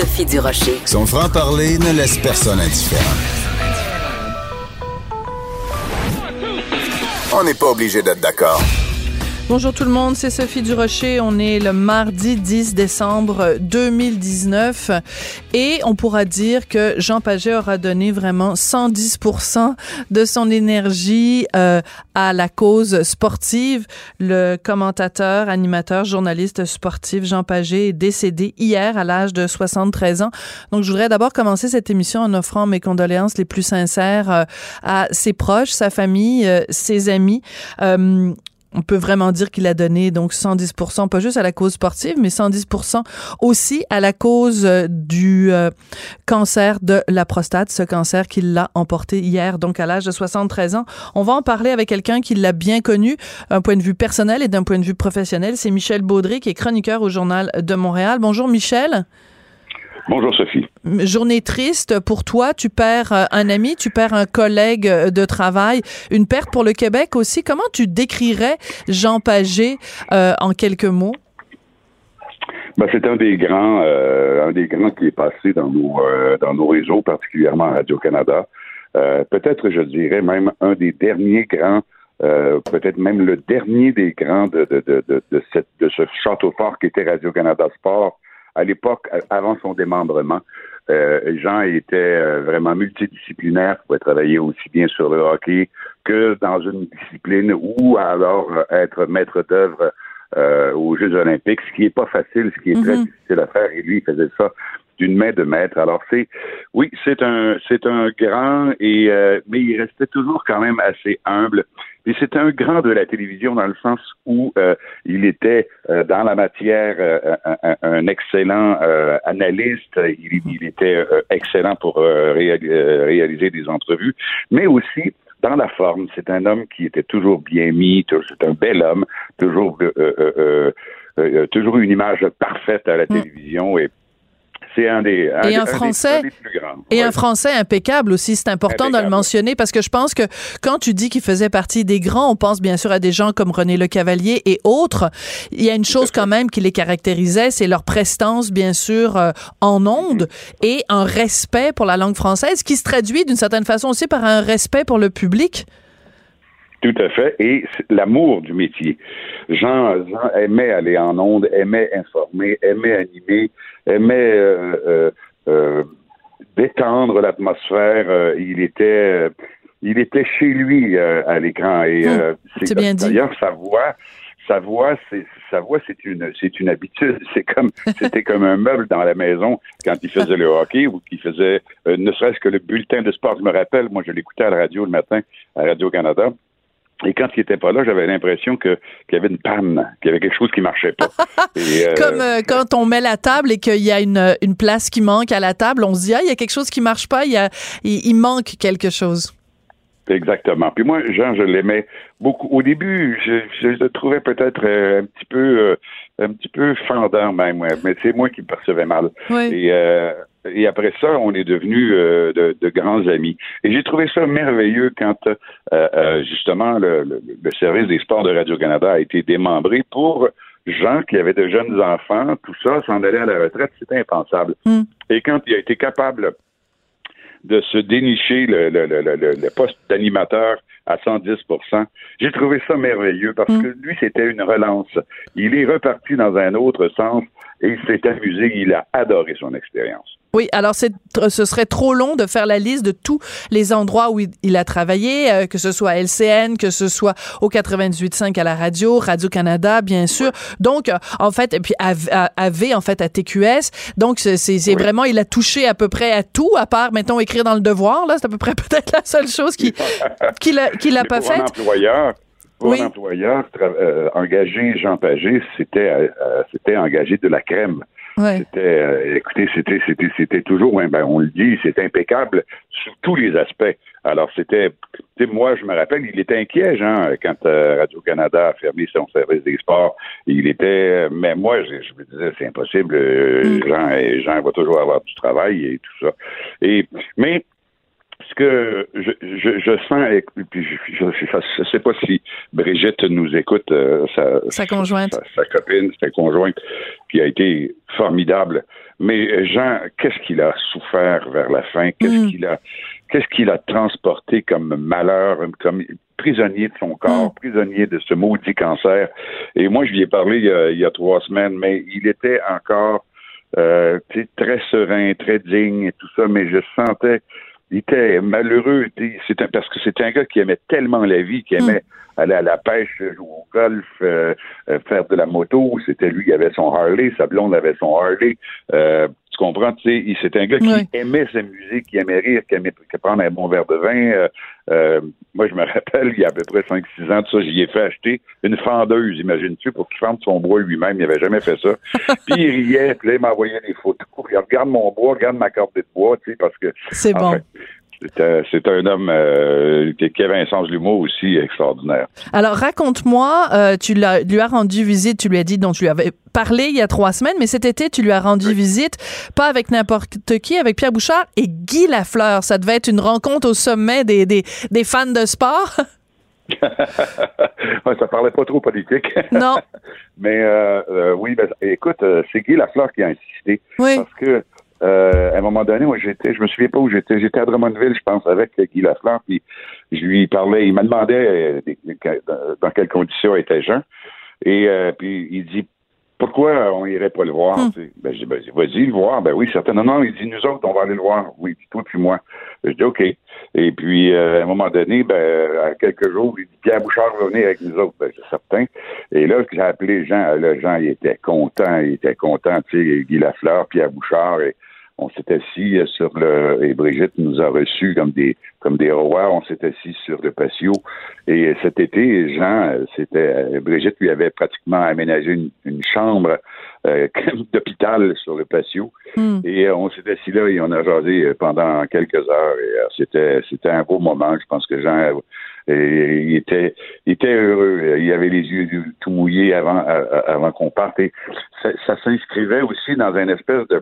Sophie Durocher. Son franc-parler ne laisse personne indifférent. On n'est pas obligé d'être d'accord. Bonjour tout le monde, c'est Sophie Durocher. On est le mardi 10 décembre 2019 et on pourra dire que Jean Paget aura donné vraiment 110% de son énergie euh, à la cause sportive. Le commentateur, animateur, journaliste sportif Jean Paget est décédé hier à l'âge de 73 ans. Donc je voudrais d'abord commencer cette émission en offrant mes condoléances les plus sincères euh, à ses proches, sa famille, euh, ses amis on peut vraiment dire qu'il a donné donc 110% pas juste à la cause sportive, mais 110% aussi à la cause euh, du euh, cancer de la prostate, ce cancer qu'il l'a emporté hier, donc à l'âge de 73 ans. On va en parler avec quelqu'un qui l'a bien connu, d'un point de vue personnel et d'un point de vue professionnel. C'est Michel Baudry, qui est chroniqueur au Journal de Montréal. Bonjour Michel. Bonjour Sophie. Journée triste pour toi. Tu perds euh, un ami, tu perds un collègue euh, de travail. Une perte pour le Québec aussi. Comment tu décrirais Jean Pagé euh, en quelques mots? Ben, c'est un des grands, un des grands qui est passé dans nos dans nos réseaux, particulièrement Radio Canada. peut-être, je dirais même un des derniers grands, peut-être même le dernier des grands de de de de, cette, de ce château fort qui était Radio Canada Sport à l'époque, avant son démembrement. Euh, Jean était euh, vraiment multidisciplinaire, pouvait travailler aussi bien sur le hockey que dans une discipline ou alors euh, être maître d'œuvre euh, aux Jeux olympiques, ce qui n'est pas facile, ce qui est très mhm. difficile à faire, et lui, il faisait ça d'une main de maître. Alors c'est, oui, c'est un, c'est un grand et mais il restait toujours quand même assez humble. Et c'est un grand de la télévision dans le sens où euh, il était euh, dans la matière euh, un, excellent analyste, il, il était excellent pour réaliser des entrevues, mais aussi dans la forme. C'est un homme qui était toujours bien mis, c'est un bel homme, toujours toujours une image parfaite à la mm. télévision et c'est un des, et un, français, plus grands. Et un français impeccable aussi. C'est important de le mentionner parce que je pense que quand tu dis qu'il faisait partie des grands, on pense bien sûr à des gens comme René Le Cavalier et autres. Il y a une chose quand même qui les caractérisait, c'est leur prestance, bien sûr, euh, en ondes et un respect pour la langue française qui se traduit d'une certaine façon aussi par un respect pour le public. Tout à fait. Et l'amour du métier. Jean, Jean, aimait aller en ondes, aimait informer, aimait animer, aimait euh, euh, euh détendre l'atmosphère. il était il était chez lui à l'écran. Et hum, c'est bien dit. D'ailleurs, sa voix, sa voix, c'est sa voix, c'est une c'est une habitude. C'est comme c'était comme un meuble dans la maison quand il faisait le hockey ou qu'il faisait ne serait-ce que le bulletin de sport. Je me rappelle, moi, je l'écoutais à la radio le matin à Radio Canada. Et quand il était pas là, j'avais l'impression que qu'il y avait une panne, qu'il y avait quelque chose qui marchait pas. Euh, Comme euh, quand on met la table et qu'il y a une, une place qui manque à la table, on se dit ah il y a quelque chose qui marche pas, il y a il, manque quelque chose. Exactement. Puis moi, Jean, je l'aimais beaucoup. Au début, je, je le trouvais peut-être euh, un petit peu un petit peu fendant même, mais c'est moi qui me percevais mal. Oui. Et et après ça, on est devenus euh, de, grands amis. Et j'ai trouvé ça merveilleux quand euh, euh, justement le, service des sports de Radio-Canada a été démembré pour gens qui avaient de jeunes enfants, tout ça, s'en aller à la retraite, c'était impensable. Hmm. Et quand il a été capable de se dénicher le, le poste d'animateur à 110% J'ai trouvé ça merveilleux parce hmm. que lui, c'était une relance. Il est reparti dans un autre sens et il s'est amusé. Il a adoré son expérience. Oui, alors c'est, ce serait trop long de faire la liste de tous les endroits où il, a travaillé, euh, que ce soit à LCN, que ce soit au 98.5 à la radio, Radio-Canada, bien sûr. Donc, euh, en fait, et puis AV, en fait, à TQS. Donc, c'est, c'est vraiment, il a touché à peu près à tout, à part, mettons, écrire dans le devoir. Là, c'est à peu près peut-être la seule chose qui, qu'il a, qu'il a pas faite. Pour un employeur, euh, engager Jean Pagé, c'était, c'était engager de la crème. C'était, euh, écoutez, c'était, c'était, c'était toujours, hein, ben, on le dit, c'est impeccable sur tous les aspects. Alors, c'était, moi, je me rappelle, il était inquiet, Jean, quand euh, Radio-Canada a fermé son service des sports. Il était, mais moi, je, je me disais, c'est impossible, mm. Jean, Jean va toujours avoir du travail et tout ça. Et, mais, ce que je, je, je sens, et puis je ne sais pas si Brigitte nous écoute, euh, sa, sa, conjointe, sa, copine, sa conjointe, qui a été formidable. Mais Jean, qu'est-ce qu'il a souffert vers la fin? Qu'est-ce mm. qu'il a, qu'est-ce qu'il a transporté comme malheur, comme prisonnier de son corps, mm. prisonnier de ce maudit cancer? Et moi, je lui ai parlé il y a, il y a trois semaines, mais il était encore euh, très serein, très digne et tout ça, mais je sentais il était malheureux. C'est parce que c'était un gars qui aimait tellement la vie, qui aimait hmm. aller à la pêche, jouer au golf, euh, euh, faire de la moto. C'était lui qui avait son Harley, sa blonde avait son Harley. Euh, comprends, tu sais, c'était un gars qui aimait sa musique, qui aimait rire, qui aimait prendre un bon verre de vin. Euh, euh, moi, je me rappelle, il y a à peu près 5-6 ans de ça, j'y ai fait acheter une fendeuse, imagine-tu, pour qu'il fende son bois lui-même. Il n'avait jamais fait ça. puis il riait, puis là, il m'envoyait des photos. Il regarde mon bois, regarde ma corde de bois, tu sais, parce que... C'est bon. C'est un homme euh, qui avait un sens de l'humour aussi extraordinaire. Alors, raconte-moi, euh, tu lui as rendu visite, tu lui as dit dont tu lui avais parlé il y a trois semaines, mais cet été, tu lui as rendu visite, pas avec n'importe qui, avec Pierre Bouchard et Guy Lafleur. Ça devait être une rencontre au sommet des, des, des fans de sport. ça parlait pas trop politique. Non. Mais euh, oui, ben, écoute, c'est Guy Lafleur qui a insisté. Oui. Parce que euh, à un moment donné, moi, j'étais, je me souviens pas où j'étais. J'étais à Drummondville, je pense, avec Guy Lafleur, puis je lui parlais. Il m'a demandé euh, dans quelles conditions était Jean. Et euh, puis il dit pourquoi on irait pas le voir? Hmm. Ben, je dis, ben, vas-y le voir. Ben oui, certainement. Non, il dit, nous autres, on va aller le voir. Oui, toi puis moi. Je dis, OK. Et puis, à un moment donné, ben, à quelques jours, il dit, Pierre Bouchard va venir avec nous autres. Ben, c'est certain. Et là, j'ai appelé Jean. Là, Jean, il était content. Il était content, tu sais, Guy Lafleur, Pierre Bouchard. Et, on s'est assis sur le et Brigitte nous a reçus comme des comme des rois. On s'est assis sur le patio et cet été, Jean, c'était Brigitte lui avait pratiquement aménagé une, chambre euh, d'hôpital sur le patio hmm. et on s'est assis là et on a jasé pendant quelques heures et euh, c'était c'était un beau moment. Je pense que Jean il était, il était heureux. Il avait les yeux tout mouillés avant, avant qu'on parte. Et ça, ça s'inscrivait aussi dans une espèce de,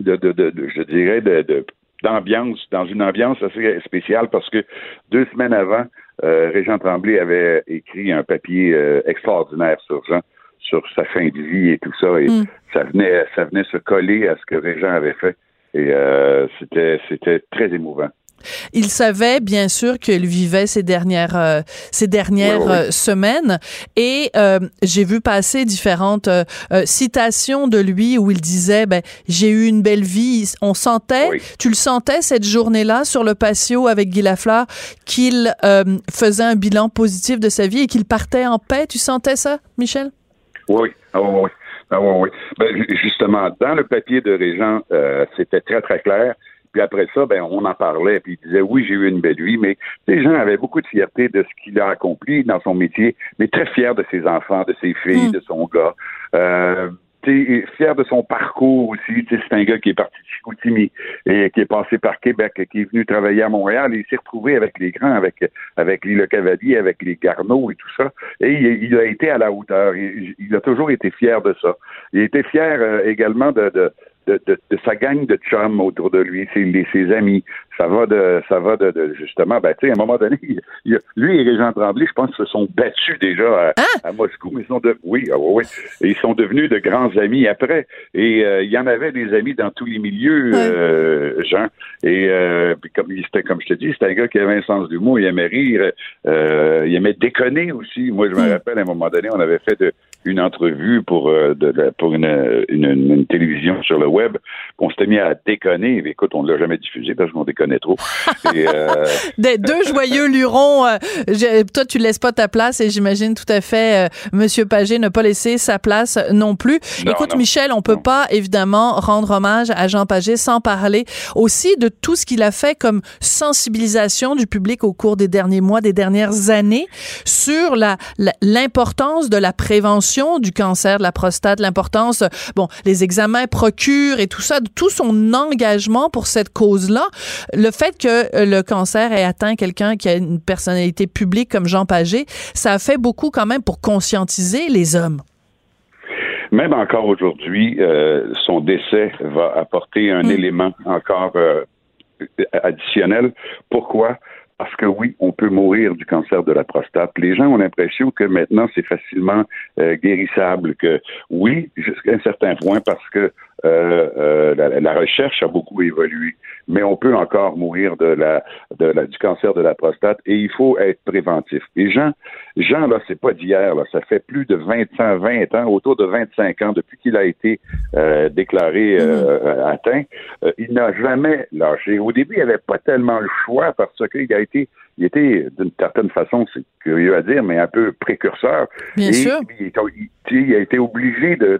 de, de, de, je dirais, de, d'ambiance, dans une ambiance assez spéciale parce que deux semaines avant, euh, Régent Tremblay avait écrit un papier euh, extraordinaire sur Jean, sur sa fin de vie et tout ça, et mm. ça venait, ça venait se coller à ce que Régent avait fait, et euh, c'était, c'était très émouvant. Il savait bien sûr qu'il vivait ces dernières euh, ces dernières euh, semaines. Et euh, j'ai vu passer différentes citations de lui où il disait ben j'ai eu une belle vie. On sentait, tu le sentais cette journée-là sur le patio avec Guy Lafleur qu'il faisait un bilan positif de sa vie et qu'il partait en paix. Tu sentais ça, Michel Oui, ah oui, ah oui. Ben, justement, dans le papier de Régent, c'était très très clair puis après ça, ben, on en parlait, puis il disait oui, j'ai eu une belle vie, mais les gens avaient beaucoup de fierté de ce qu'il a accompli dans son métier, mais très fier de ses enfants, de ses filles, mm. de son gars. Euh, fier de son parcours aussi. C'est un gars qui est parti de Chicoutimi et qui est passé par Québec, qui est venu travailler à Montréal et il s'est retrouvé avec les grands, avec avec les Le Cavalier, avec les Garneaux et tout ça. Et il, a été à la hauteur. Il, a toujours été fier de ça. Il était fier euh, également de, de de, sa gang de chums autour de lui, ses, ses amis. Ça va de, ça va de, justement, ben, tu sais, à un moment donné, lui et Régent Tremblay, je pense, se sont battus déjà à, hein? Moscou. Ils sont de, oui, ah, oui, ils sont devenus de grands amis après. Et euh, il y en avait des amis dans tous les milieux, euh, Jean. Et euh, puis comme c'était, comme je te dis, c'était un gars qui avait un sens d'humour, il aimait rire, il aimait déconner aussi. Moi, je me rappelle à un moment donné, on avait fait de, une entrevue pour, de, pour une, une, télévision sur le web, qu'on s'était mis à déconner. écoute, on ne l'a jamais diffusé parce qu'on déconnait trop. Euh, Des deux joyeux lurons. Euh, toi, tu ne laisses pas ta place et j'imagine tout à fait euh, Monsieur Pagé ne pas laisser sa place non plus. écoute, Michel, on peut pas évidemment rendre hommage à Jean Pagé sans parler aussi de tout ce qu'il a fait comme sensibilisation du public au cours des derniers mois, des dernières années sur la l'importance de la prévention prévention du cancer de la prostate, l'importance, bon, les examens procurent et tout ça, tout son engagement pour cette cause-là. Le fait que le cancer ait atteint quelqu'un qui a une personnalité publique comme Jean Pagé, ça a fait beaucoup quand même pour conscientiser les hommes. Même encore aujourd'hui, euh, son décès va apporter un mm. élément encore euh, additionnel. Pourquoi? Parce que oui, on peut mourir du cancer de la prostate. Les gens ont l'impression que maintenant c'est facilement euh, guérissable, que oui, jusqu'à un certain point, parce que euh, euh, la, recherche a beaucoup évolué, mais on peut encore mourir de la, du cancer de la prostate et il faut être préventif. Et Jean, Jean là, c'est pas d'hier, là, ça fait plus de 20 ans, 20 ans, autour de 25 ans depuis qu'il a été euh, déclaré euh, mm-hmm. atteint. il n'a jamais lâché. Au début, il avait pas tellement le choix parce qu'il a été il était d'une certaine façon, c'est curieux à dire, mais un peu précurseur. Bien sûr. Il, a été obligé de,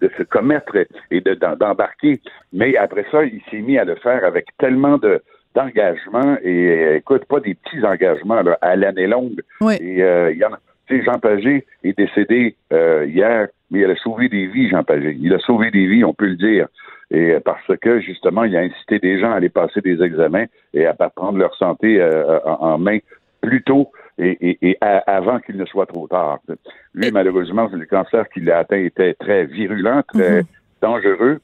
de, se commettre et d'embarquer. mais après ça, il s'est mis à le faire avec tellement de d'engagement et écoute, pas des petits engagements là, à l'année longue. Oui. Et euh, il y en a, Jean Pagé est décédé euh, hier, mais il a sauvé des vies, Jean Pagé. Il a sauvé des vies, on peut le dire et parce que justement, il a incité des gens à aller passer des examens et à prendre leur santé euh, en main plus tôt et, avant qu'il ne soit trop tard. Lui, malheureusement, le cancer qu'il a atteint était très virulent, très mhm. dangereux,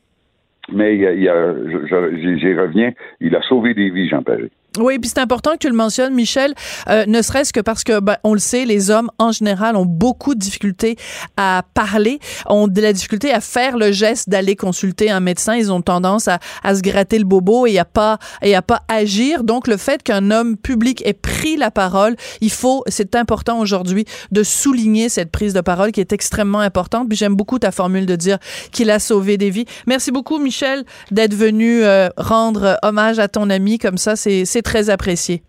mais j'y reviens, il a sauvé des vies, Jean Paris. Oui, puis c'est important que tu le mentionnes, Michel, euh, ne serait-ce que parce que, ben, on le sait, les hommes, en général, ont beaucoup de difficultés à parler, ont de la difficulté à faire le geste d'aller consulter un médecin. Ils ont tendance à, à se gratter le bobo et à pas, et à pas agir. Donc, le fait qu'un homme public ait pris la parole, il faut, c'est important aujourd'hui de souligner cette prise de parole qui est extrêmement importante. Puis j'aime beaucoup ta formule de dire qu'il a sauvé des vies. Merci beaucoup, Michel, d'être venu euh, rendre hommage à ton ami. Comme ça, c'est très apprécié.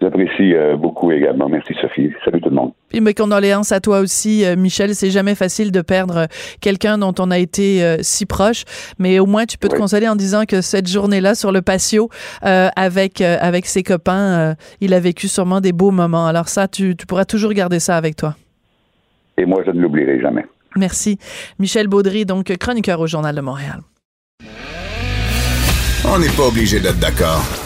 J'apprécie euh, beaucoup également. Merci Sophie. Salut tout le monde. Puis mes condoléances à toi aussi, euh, Michel. C'est jamais facile de perdre euh, quelqu'un dont on a été si proche, mais au moins tu peux te consoler en disant que cette journée-là sur le patio avec avec ses copains, il a vécu sûrement des beaux moments. Alors ça, tu, tu pourras toujours garder ça avec toi. Et moi, je ne l'oublierai jamais. Merci, Michel Baudry, donc chroniqueur au Journal de Montréal. On n'est pas obligé d'être d'accord.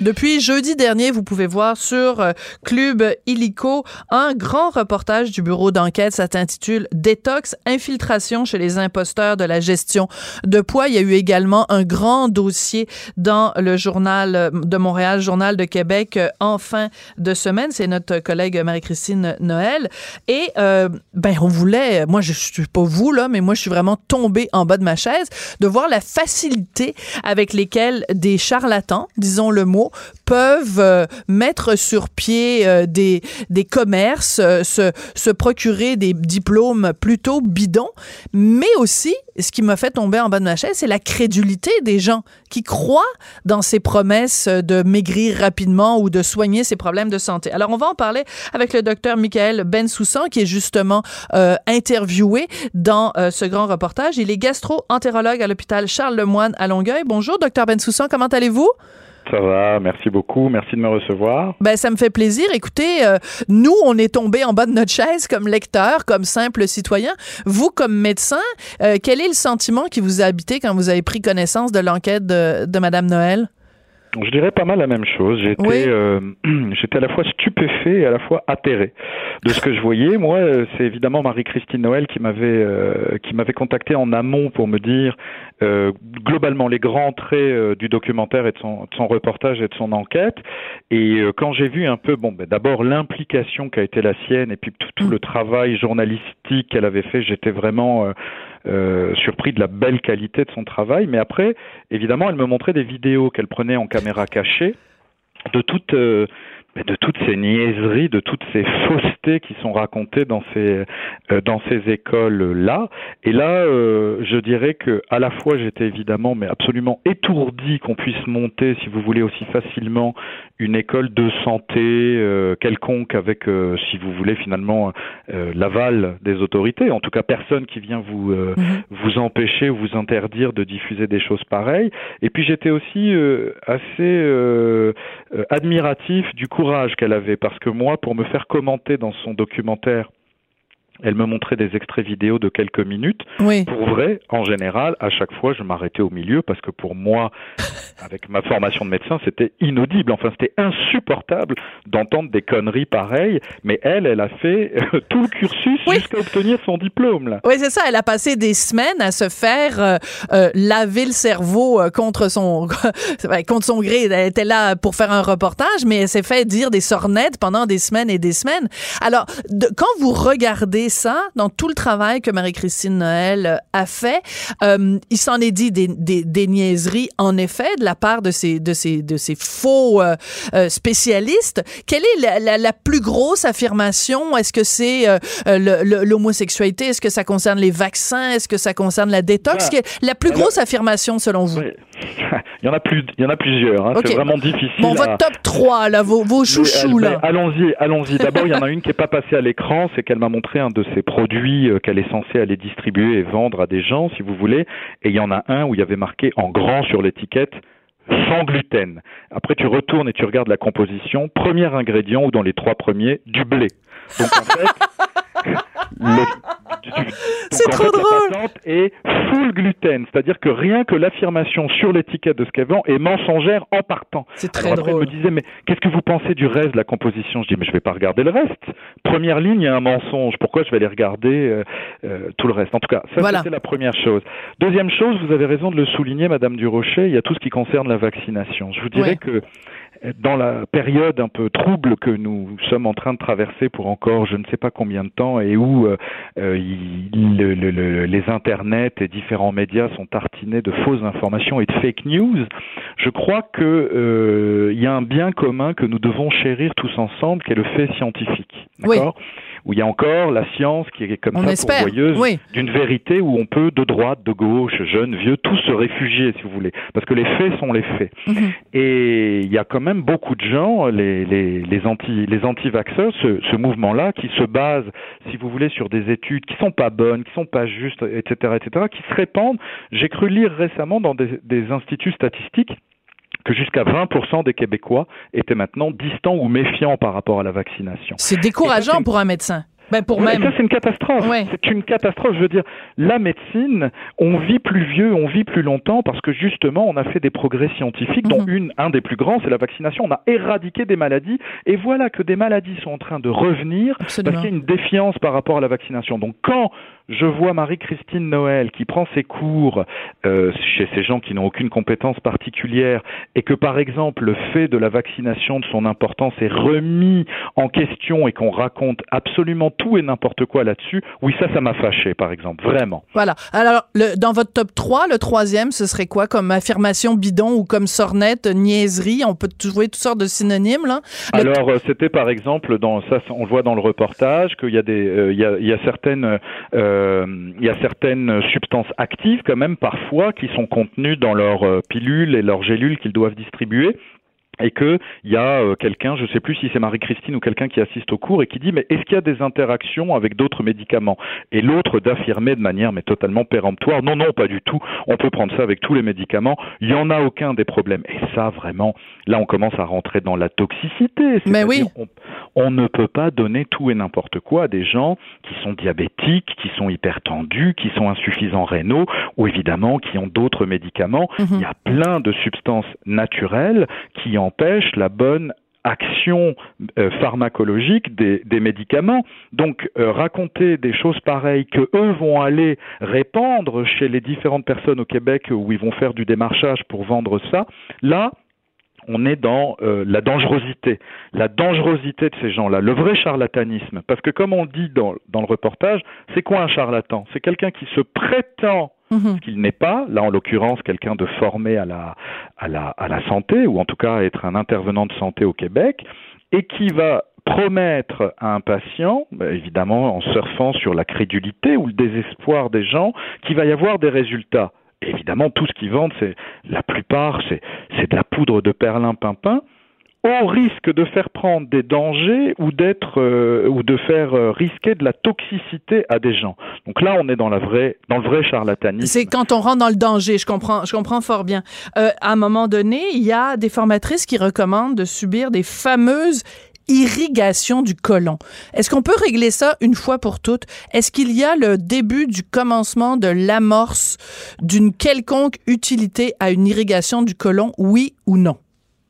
Depuis jeudi dernier, vous pouvez voir sur euh, Club Illico un grand reportage du bureau d'enquête. Ça s'intitule Détox, infiltration chez les imposteurs de la gestion de poids. Il y a eu également un grand dossier dans le journal euh, de Montréal, journal de Québec euh, en fin de semaine. C'est notre collègue Marie-Christine Noël. Et ben on voulait, moi je suis pas vous là, mais moi je suis vraiment tombée en bas de ma chaise de voir la facilité avec lesquelles des charlatans, disons le mot, peuvent euh, mettre sur pied euh, des, des commerces, euh, se, se procurer des diplômes plutôt bidons, mais aussi, ce qui m'a fait tomber en bas de ma chaise, c'est la crédulité des gens qui croient dans ces promesses de maigrir rapidement ou de soigner ses problèmes de santé. Alors, on va en parler avec le docteur Michael Bensoussan, qui est justement interviewé dans ce grand reportage. Il est gastro-entérologue à l'hôpital Charles-Lemoine à Longueuil. Bonjour, docteur Bensoussan, comment allez-vous? Ça va, merci beaucoup, merci de me recevoir. Ben ça me fait plaisir. Écoutez, euh, nous on est tombé en bas de notre chaise comme lecteur, comme simple citoyen. Vous comme médecin, euh, quel est le sentiment qui vous a habité quand vous avez pris connaissance de l'enquête de, de Madame Noël? Je dirais pas mal la même chose. J'étais, euh, j'étais à la fois stupéfait et à la fois atterré de ce que je voyais. Moi, euh, c'est évidemment Marie-Christine Noël qui m'avait euh, qui m'avait contacté en amont pour me dire globalement les grands traits du documentaire et de son, de son, reportage et de son enquête. Et quand j'ai vu un peu, bon, ben, d'abord l'implication qui a été la sienne et puis tout, tout mm. le travail journalistique qu'elle avait fait, j'étais vraiment euh, surpris de la belle qualité de son travail. Mais après, évidemment, elle me montrait des vidéos qu'elle prenait en caméra cachée de toutes euh, de toutes ces niaiseries, de toutes ces faussetés qui sont racontées dans ces euh, dans ces écoles là. Et là, euh, je dirais que à la fois j'étais évidemment mais absolument étourdi qu'on puisse monter, si vous voulez, aussi facilement une école de santé euh, quelconque avec, si vous voulez, finalement l'aval des autorités. En tout cas, personne qui vient vous mhm. vous empêcher ou vous interdire de diffuser des choses pareilles. Et puis j'étais aussi assez admiratif du qu'elle avait, parce que moi, pour me faire commenter dans son documentaire elle me montrait des extraits vidéo de quelques minutes. Oui. Pour vrai, en général, à chaque fois, je m'arrêtais au milieu parce que pour moi, avec ma formation de médecin, c'était inaudible. Enfin, c'était insupportable d'entendre des conneries pareilles. Mais elle, elle a fait euh, tout le cursus jusqu'à obtenir son diplôme. Là. Oui, c'est ça. Elle a passé des semaines à se faire euh, euh, laver le cerveau contre son contre son gré. Elle était là pour faire un reportage, mais elle s'est fait dire des sornettes pendant des semaines et des semaines. Alors, quand vous regardez ça dans tout le travail que Marie-Christine Noël euh, a fait. Euh, il s'en est dit des, des, des, niaiseries, en effet, de la part de ces, de ces, de ces faux euh, spécialistes. Quelle est la, la, la plus grosse affirmation? Est-ce que c'est euh, l'homosexualité? Est-ce que ça concerne les vaccins? Est-ce que ça concerne la détox? Bah, la plus grosse affirmation, selon vous? Il y en a plus, il y en a plusieurs. Hein. C'est vraiment difficile. Bon, votre top 3, là, vos, vos chouchous, là. Allons-y, allons-y. D'abord, il y en a une qui est pas passée à l'écran, c'est qu'elle m'a montré un de ces produits euh, qu'elle est censée aller distribuer et vendre à des gens, si vous voulez. Et il y en a un où il y avait marqué en grand sur l'étiquette sans gluten. Après, tu retournes et tu regardes la composition. Premier ingrédient, ou dans les trois premiers, du blé. Donc en fait, c'est trop drôle. Et full gluten, c'est-à-dire que rien que l'affirmation sur l'étiquette de ce qu'elle vend est mensongère en partant. C'est très drôle. Elle me disait mais qu'est-ce que vous pensez du reste de la composition? Je dis mais je vais pas regarder le reste. Première ligne, il y a un mensonge. Pourquoi je vais aller regarder euh, euh, tout le reste? En tout cas, ça c'était la première chose. Deuxième chose, vous avez raison de le souligner, Madame Durocher. Il y a tout ce qui concerne la vaccination. Je vous dirais que dans la période un peu trouble que nous sommes en train de traverser pour encore je ne sais pas combien de temps et où euh, euh le, le, les internets et différents médias sont tartinés de fausses informations et de fake news, je crois que euh, y a un bien commun que nous devons chérir tous ensemble, qui est le fait scientifique. D'accord? Où il y a encore la science qui est comme ça pourvoyeuse d'une vérité où on peut de droite, de gauche, jeune, vieux, tous se réfugier si vous voulez, parce que les faits sont les faits. Mhm. Et il y a quand même beaucoup de gens, les les les anti les anti-vaxxeurs, ce, ce mouvement-là, qui se base, si vous voulez, sur des études qui sont pas bonnes, qui sont pas justes, etc., etc., qui se répandent. J'ai cru lire récemment dans des, des instituts statistiques que jusqu'à 20% des Québécois étaient maintenant distants ou méfiants par rapport à la vaccination. C'est décourageant pour un médecin. Ben pour même. Ça, c'est une catastrophe. C'est une catastrophe. Je veux dire, la médecine, on vit plus vieux, on vit plus longtemps parce que justement, on a fait des progrès scientifiques, dont mhm. une, un des plus grands, c'est la vaccination. On a éradiqué des maladies et voilà que des maladies sont en train de revenir parce qu'il y a une défiance par rapport à la vaccination. Donc, quand je vois Marie-Christine Noël qui prend ses cours euh, chez ces gens qui n'ont aucune compétence particulière et que par exemple le fait de la vaccination de son importance est remis en question et qu'on raconte absolument tout et n'importe quoi là-dessus, oui ça ça m'a fâché par exemple, vraiment. Voilà. Alors le, dans votre top 3, le troisième ce serait quoi comme affirmation bidon ou comme sornette, niaiserie, on peut trouver toutes sortes de synonymes là. Alors euh, c'était par exemple dans ça on le voit dans le reportage qu'il y a des euh, y a, il y a certaines euh, il y a certaines substances actives quand même parfois qui sont contenues dans leurs euh, pilules et leurs gélules qu'ils doivent distribuer et qu'il y a euh, quelqu'un, je ne sais plus si c'est Marie-Christine ou quelqu'un qui assiste au cours et qui dit mais est-ce qu'il y a des interactions avec d'autres médicaments? Et l'autre d'affirmer de manière mais totalement péremptoire non non pas du tout, on peut prendre ça avec tous les médicaments, il y en a aucun des problèmes. Et ça vraiment, là on commence à rentrer dans la toxicité. Mais oui. On, on, ne peut pas donner tout et n'importe quoi à des gens qui sont diabétiques, qui sont hypertendus, qui sont insuffisants rénaux ou évidemment qui ont d'autres médicaments. Mhm. Il y a plein de substances naturelles qui en empêche la bonne action euh, pharmacologique des, médicaments. Donc euh, raconter des choses pareilles que eux vont aller répandre chez les différentes personnes au Québec où ils vont faire du démarchage pour vendre ça, là on est dans euh, la dangerosité, la dangerosité de ces gens-là, le vrai charlatanisme. Parce que comme on dit dans, dans le reportage, c'est quoi un charlatan? C'est quelqu'un qui se prétend mhm. qu'il n'est pas, là en l'occurrence quelqu'un de formé à la, à, la, santé, ou en tout cas être un intervenant de santé au Québec, et qui va promettre à un patient, bah, évidemment en surfant sur la crédulité ou le désespoir des gens, qu'il va y avoir des résultats. évidemment, tout ce qu'ils vendent, c'est la plupart, c'est, c'est de la poudre de perlimpinpin au risque de faire prendre des dangers ou d'être euh, ou de faire euh, risquer de la toxicité à des gens. Donc là, on est dans la vraie dans le vrai charlatanisme. C'est quand on rentre dans le danger. Je comprends, je comprends fort bien. Euh, à un moment donné, il y a des formatrices qui recommandent de subir des fameuses irrigations du côlon. Est-ce qu'on peut régler ça une fois pour toutes? Est-ce qu'il y a le début du commencement de l'amorce d'une quelconque utilité à une irrigation du côlon, oui ou non?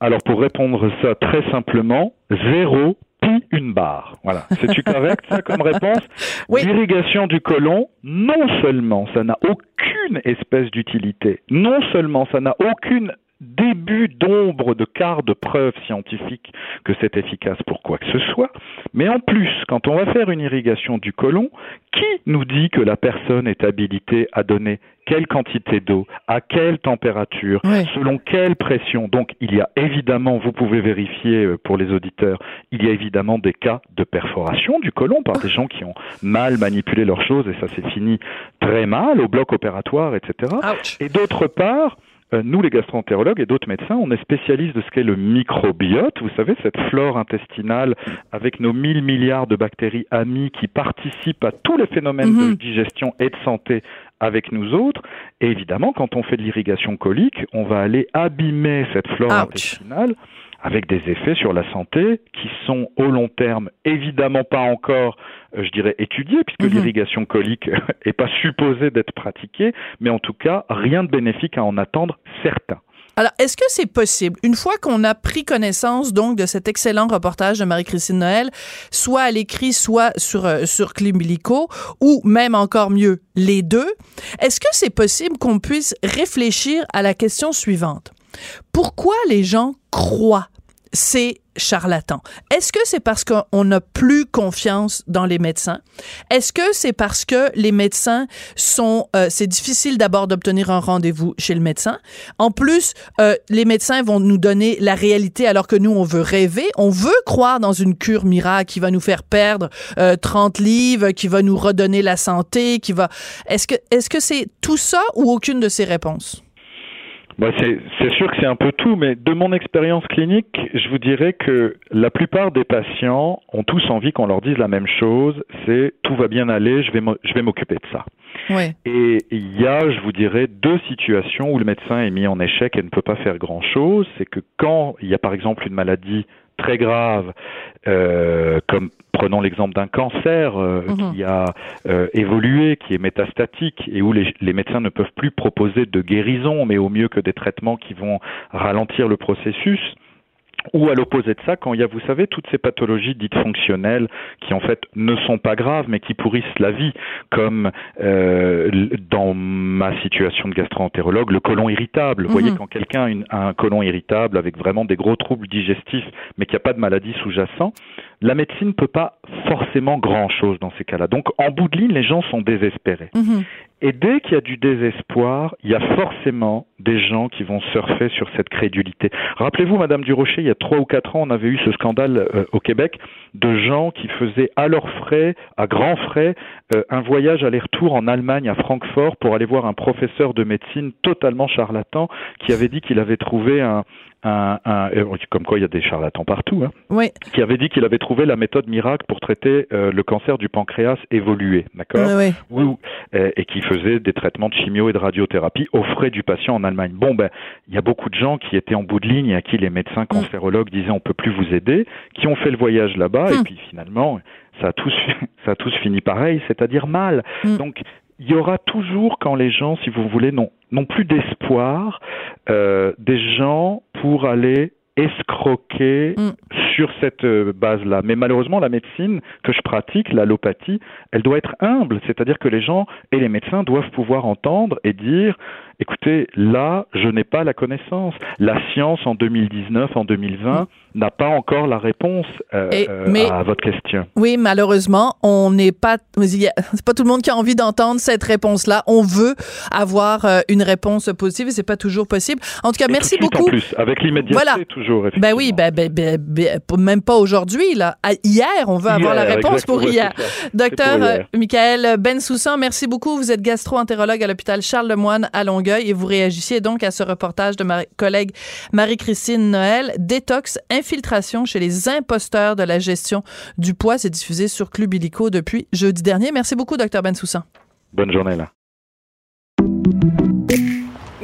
Alors pour répondre ça très simplement, zéro puis une barre. Voilà. C'est-tu correct ça comme réponse? Oui. L'irrigation du côlon, non seulement ça n'a aucune espèce d'utilité, non seulement ça n'a aucune début d'ombre de quart de preuve scientifique que c'est efficace pour quoi que ce soit, mais en plus, quand on va faire une irrigation du côlon, qui nous dit que la personne est habilitée à donner quelle quantité d'eau, à quelle température, selon quelle pression? Donc il y a évidemment, vous pouvez vérifier euh, pour les auditeurs, il y a évidemment des cas de perforation du côlon par des gens qui ont mal manipulé leurs choses et ça s'est fini très mal au bloc opératoire, etc. Et d'autre part, nous, les gastroentérologues et d'autres médecins, on est spécialistes de ce qu'est le microbiote. Vous savez, cette flore intestinale avec nos 1000 milliards de bactéries amies qui participent à tous les phénomènes de mhm. digestion et de santé avec nous autres. Et évidemment, quand on fait de l'irrigation colique, on va aller abîmer cette flore intestinale avec des effets sur la santé qui sont au long terme évidemment pas encore, euh, je dirais, étudiés, puisque mhm. l'irrigation colique n'est pas supposée d'être pratiquée, mais en tout cas, rien de bénéfique à en attendre, certain. Alors, est-ce que c'est possible, une fois qu'on a pris connaissance donc de cet excellent reportage de Marie-Christine Noël, soit à l'écrit, soit sur, euh, sur Climbilico, ou même encore mieux, les deux, est-ce que c'est possible qu'on puisse réfléchir à la question suivante? Pourquoi les gens croient ces charlatans? Est-ce que c'est parce qu'on n'a plus confiance dans les médecins? Est-ce que c'est parce que les médecins sont... Euh, c'est difficile d'abord d'obtenir un rendez-vous chez le médecin? En plus, euh, les médecins vont nous donner la réalité alors que nous, on veut rêver. On veut croire dans une cure miracle qui va nous faire perdre 30 euh, livres, qui va nous redonner la santé, qui va... Est-ce que est-ce que c'est tout ça ou aucune de ces réponses? Bah c'est sûr que c'est un peu tout, mais de mon expérience clinique, je vous dirais que la plupart des patients ont tous envie qu'on leur dise la même chose, c'est tout va bien aller, je vais je vais m'occuper de ça. Ouais. Et il y a, je vous dirais, deux situations où le médecin est mis en échec et ne peut pas faire grand-chose. C'est que quand il y a par exemple une maladie très grave, euh, comme prenons l'exemple d'un cancer euh, mhm. qui a euh, évolué, qui est métastatique et où les, les, médecins ne peuvent plus proposer de guérison, mais au mieux que des traitements qui vont ralentir le processus. Ou à l'opposé de ça, quand il y a, vous savez, toutes ces pathologies dites fonctionnelles qui en fait ne sont pas graves mais qui pourrissent la vie, comme euh, dans ma situation de gastro-entérologue, le côlon irritable. Vous voyez, mhm. quand quelqu'un a un côlon irritable avec vraiment des gros troubles digestifs mais qui n'a pas de maladie sous-jacente, la médecine ne peut pas forcément grand-chose dans ces cas-là. Donc en bout de ligne, les gens sont désespérés. Mhm. Et dès qu'il y a du désespoir, il y a forcément des gens qui vont surfer sur cette crédulité. Rappelez-vous, Madame Durocher, il y a trois ou quatre ans, on avait eu ce scandale euh, au Québec de gens qui faisaient à leurs frais, à grands frais, euh, un voyage aller-retour en Allemagne, à Francfort, pour aller voir un professeur de médecine totalement charlatan qui avait dit qu'il avait trouvé un, un, un, comme quoi il y a des charlatans partout, hein, oui. qui avait dit qu'il avait trouvé la méthode miracle pour traiter euh, le cancer du pancréas évolué, d'accord oui, oui. Et, qui faisait des traitements de chimio et de radiothérapie aux frais du patient en Allemagne. Bon, ben, il y a beaucoup de gens qui étaient en bout de ligne et à qui les médecins mm. cancérologues disaient on peut plus vous aider, qui ont fait le voyage là-bas et mm. puis finalement ça a tous ça a tous fini pareil, c'est-à-dire mal. Mm. Donc il y aura toujours, quand les gens, si vous voulez, n'ont plus d'espoir, euh, des gens pour aller escroquer mm. sur cette euh, base-là. Mais malheureusement, la médecine que je pratique, l'allopathie, elle doit être humble, c'est-à-dire que les gens et les médecins doivent pouvoir entendre et dire écoutez, là, je n'ai pas la connaissance. La science en 2019, en 2020, n'a pas encore la réponse euh, euh, à votre question. Oui, malheureusement, on n'est pas. C'est pas tout le monde qui a envie d'entendre cette réponse-là. On veut avoir une réponse positive et c'est pas toujours possible. En tout cas, merci beaucoup. En plus, avec l'immédiateté voilà. toujours. Ben oui, ben, ben, ben, ben, même pas aujourd'hui là. Hier, on veut avoir la réponse pour hier. Docteur Michael Bensoussan, merci beaucoup. Vous êtes gastro-entérologue à l'hôpital Charles Lemoine à Longueuil et vous réagissiez donc à ce reportage de ma collègue Marie-Christine Noël. Détox, infiltration chez les imposteurs de la gestion du poids. C'est diffusé sur Club Illico depuis jeudi dernier. Merci beaucoup, docteur Bensoussan. Bonne journée, là.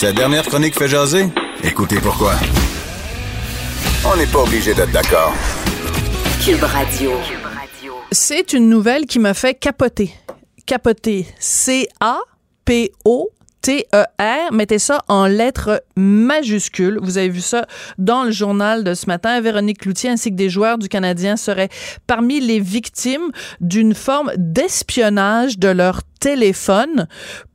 Cette dernière chronique fait jaser? Écoutez pourquoi. On n'est pas obligé d'être d'accord. Cube Radio. C'est une nouvelle qui m'a fait capoter capoter. C-A-P-O. T-E-R, mettez ça en lettres majuscules. Vous avez vu ça dans le journal de ce matin. Véronique Cloutier ainsi que des joueurs du Canadien seraient parmi les victimes d'une forme d'espionnage de leur téléphone.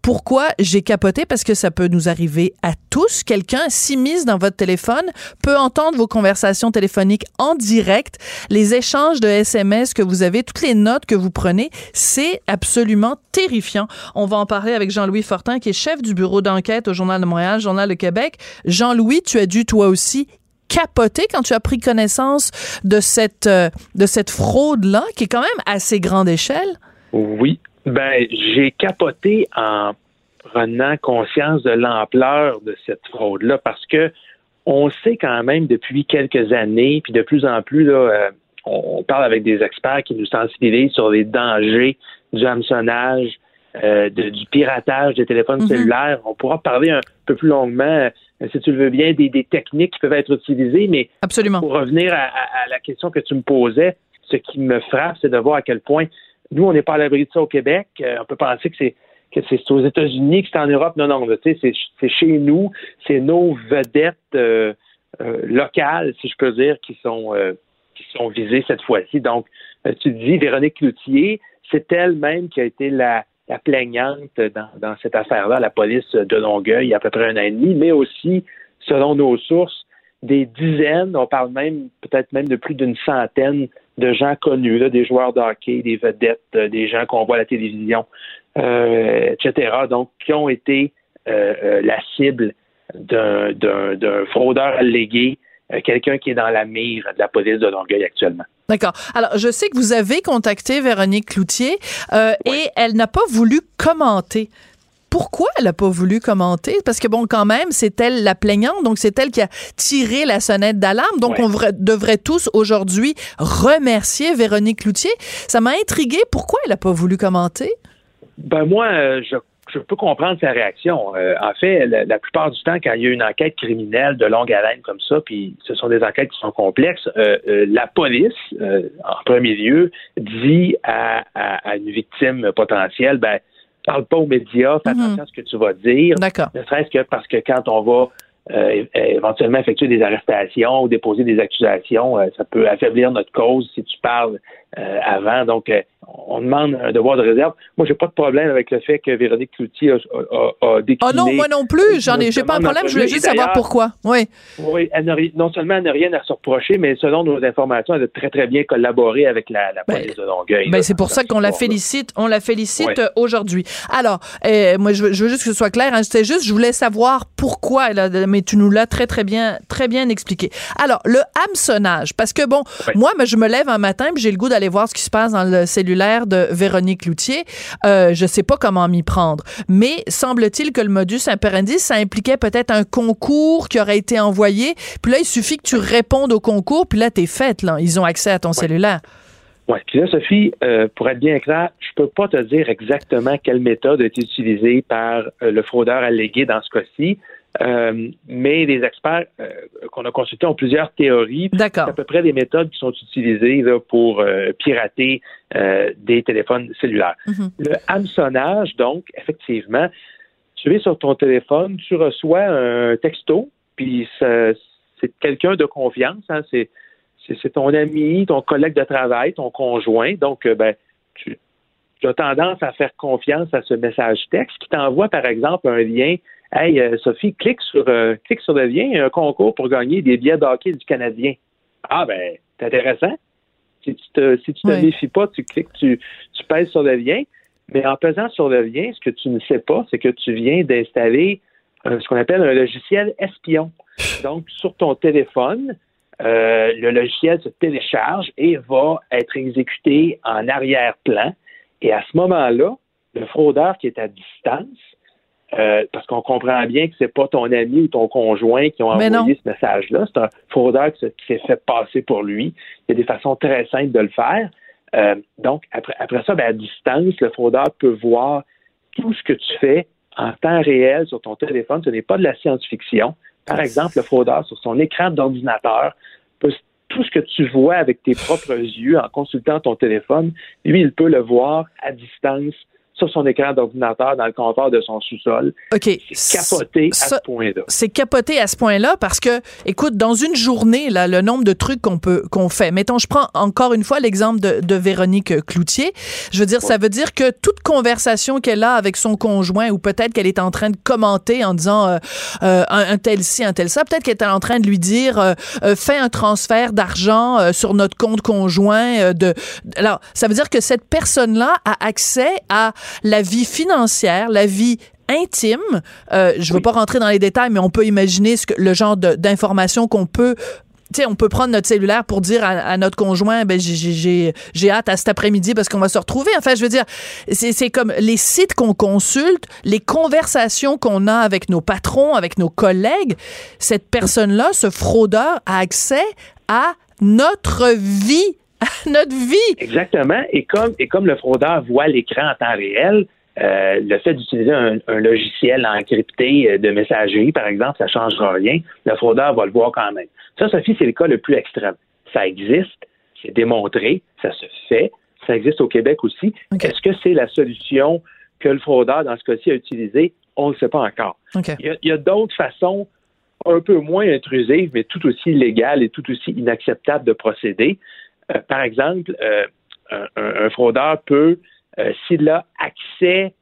Pourquoi j'ai capoté? Parce que ça peut nous arriver à tous. Quelqu'un s'immisce dans votre téléphone, peut entendre vos conversations téléphoniques en direct, les échanges de SMS que vous avez, toutes les notes que vous prenez. C'est absolument terrifiant. On va en parler avec Jean-Louis Fortin, qui est chef du bureau d'enquête au Journal de Montréal, Journal de Québec. Jean-Louis, tu as dû toi aussi capoter quand tu as pris connaissance de cette, euh, de cette fraude-là, qui est quand même assez grande échelle. Oui, ben, j'ai capoté en prenant conscience de l'ampleur de cette fraude-là parce que on sait quand même depuis quelques années, puis de plus en plus, là, euh, on, parle avec des experts qui nous sensibilisent sur les dangers du hameçonnage, euh, du piratage des téléphones mm-hmm. cellulaires. On pourra parler un peu plus longuement, euh, si tu le veux bien, des, techniques qui peuvent être utilisées, mais Absolument. pour revenir à, la question que tu me posais, ce qui me frappe, c'est de voir à quel point nous, on n'est pas à l'abri de ça au Québec. Euh, on peut penser que c'est que c'est aux États-Unis, que c'est en Europe. Non, non, tu sais, c'est chez nous. C'est nos vedettes euh, euh, locales, si je peux dire, qui sont visées cette fois-ci. Donc, tu dis, Véronique Cloutier, c'est elle-même qui a été la, la plaignante dans, dans cette affaire-là, la police de Longueuil, il y a à peu près un an et demi, mais aussi, selon nos sources, des dizaines, on parle même peut-être même de plus d'une centaine de gens connus, là, des joueurs de hockey, des vedettes, euh, des gens qu'on voit à la télévision, euh, etc. Donc, qui ont été euh, la cible d'un fraudeur allégué, quelqu'un qui est dans la mire de la police de Longueuil actuellement. D'accord. Alors, je sais que vous avez contacté Véronique Cloutier et elle n'a pas voulu commenter pourquoi elle n'a pas voulu commenter? Parce que, bon, quand même, c'est elle la plaignante, donc c'est elle qui a tiré la sonnette d'alarme. Donc, on devrait tous aujourd'hui remercier Véronique Cloutier. Ça m'a intrigué. Pourquoi elle n'a pas voulu commenter? Ben, moi, euh, je peux comprendre sa réaction. Euh, en fait, la, plupart du temps, quand il y a une enquête criminelle de longue haleine comme ça, puis ce sont des enquêtes qui sont complexes, euh, la police, en premier lieu, dit à, à, une victime potentielle, ben, parle pas aux médias, fais mhm. attention à ce que tu vas dire. D'accord. Ne serait-ce que parce que quand on va euh, éventuellement effectuer des arrestations ou déposer des accusations, euh, ça peut affaiblir notre cause si tu parles euh, avant. Donc, on demande un devoir de réserve. Moi, j'ai pas de problème avec le fait que Véronique Cloutier a, a, décliné. Ah non, moi non plus. J'en ai, j'ai pas de problème. Je voulais juste savoir pourquoi. Oui. Oui, non seulement elle n'a rien à se reprocher, mais selon nos informations, elle a très très bien collaboré avec la, ben, police de Longueuil. Ben, c'est pour ça qu'on la félicite. On la félicite aujourd'hui. Alors, moi, je veux, juste que ce soit clair. Hein, C'était juste, je voulais savoir pourquoi. mais tu nous l'as très très bien, très bien expliqué. Alors, le hameçonnage, parce que bon, moi, je me lève un matin, puis j'ai le goût d'aller voir ce qui se passe dans le cellulaire de Véronique Loutier. Euh, je sais pas comment m'y prendre. Mais semble-t-il que le modus operandi, ça impliquait peut-être un concours qui aurait été envoyé. Puis là, il suffit que tu répondes au concours, puis là, t'es faite, là. Ils ont accès à ton cellulaire. Oui. Puis là, Sophie, euh, pour être bien clair, je peux pas te dire exactement quelle méthode a été utilisée par euh, le fraudeur allégué dans ce cas-ci. Euh, mais les experts euh, qu'on a consultés ont plusieurs théories. D'accord. C'est à peu près des méthodes qui sont utilisées là, pour euh, pirater des téléphones cellulaires. Mhm. Le hameçonnage, donc, effectivement, tu es sur ton téléphone, tu reçois un texto, puis c'est quelqu'un de confiance, hein, c'est ton ami, ton collègue de travail, ton conjoint. Donc, ben, tu, tu as tendance à faire confiance à ce message texte qui t'envoie, par exemple, un lien. Hey, euh, Sophie, clique sur, euh, clique sur le lien, il y a un concours pour gagner des billets de hockey du Canadien. Ah, ben, c'est intéressant. Si tu te, si tu te Oui. méfies pas, tu cliques, tu, tu pèses sur le lien. Mais en pesant sur le lien, ce que tu ne sais pas, c'est que tu viens d'installer euh, ce qu'on appelle un logiciel espion. Donc, sur ton téléphone, euh, le logiciel se télécharge et va être exécuté en arrière-plan. Et à ce moment-là, le fraudeur qui est à distance, euh, parce qu'on comprend bien que c'est pas ton ami ou ton conjoint qui ont Mais non. envoyé ce message-là, c'est un fraudeur qui se- qui s'est fait passer pour lui. Il y a des façons très simples de le faire. Euh, donc, après, après ça, ben, à distance, le fraudeur peut voir tout ce que tu fais en temps réel sur ton téléphone. Ce n'est pas de la science-fiction. Par exemple, le fraudeur, sur son écran d'ordinateur, peut- tout ce que tu vois avec tes propres yeux en consultant ton téléphone, lui, il peut le voir à distance sur son écran d'ordinateur dans le comptoir de son sous-sol. OK. C'est capoté à ce point-là. c'est capoté à ce point-là parce que, écoute, dans une journée, là, le nombre de trucs qu'on peut qu'on fait. Mettons, je prends encore une fois l'exemple de, de Véronique Cloutier. Je veux dire, ça veut dire que toute conversation qu'elle a avec son conjoint, ou peut-être qu'elle est en train de commenter en disant euh, euh, un, tel ci, un tel ça, peut-être qu'elle est en train de lui dire euh, euh, fais un transfert d'argent euh, sur notre compte conjoint. euh, de alors, ça veut dire que cette personne-là a accès à la vie financière, la vie intime. Euh, je veux pas rentrer dans les détails, mais on peut imaginer ce que, le genre d'informations qu'on peut tu sais, on peut prendre notre cellulaire pour dire à, à notre conjoint, ben j'ai- hâte à cet après-midi parce qu'on va se retrouver. Enfin, je veux dire, c'est comme les sites qu'on consulte, les conversations qu'on a avec nos patrons, avec nos collègues. Cette personne-là, ce fraudeur, a accès à notre vie, notre vie. Exactement. Et comme, et comme le fraudeur voit l'écran en temps réel, euh, le fait d'utiliser un, un logiciel encrypté euh, de messagerie, par exemple, ça ne changera rien. Le fraudeur va le voir quand même. Ça, Sophie, c'est le cas le plus extrême. Ça existe, c'est démontré, ça se fait, ça existe au Québec aussi. Est-ce que c'est la solution que le fraudeur, dans ce cas-ci, a utilisée? On ne le sait pas encore. Il y a, il y a d'autres façons un peu moins intrusives, mais tout aussi légales et tout aussi inacceptables de procéder. Euh, par exemple, euh, un, fraudeur peut, euh, s'il a accès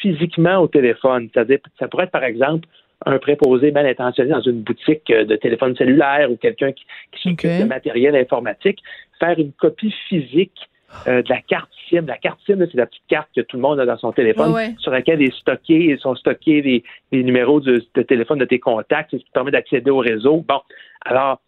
physiquement au téléphone, c'est-à-dire, ça pourrait être par exemple un préposé mal intentionné dans une boutique de téléphone cellulaire ou quelqu'un qui, qui s'occupe de matériel informatique, faire une copie physique euh, de la carte SIM. La carte SIM, c'est la petite carte que tout le monde a dans son téléphone, Ouais, ouais. sur laquelle est stocké, sont stockés les, les numéros de, de téléphone de tes contacts, ce qui permet d'accéder au réseau. Bon, alors,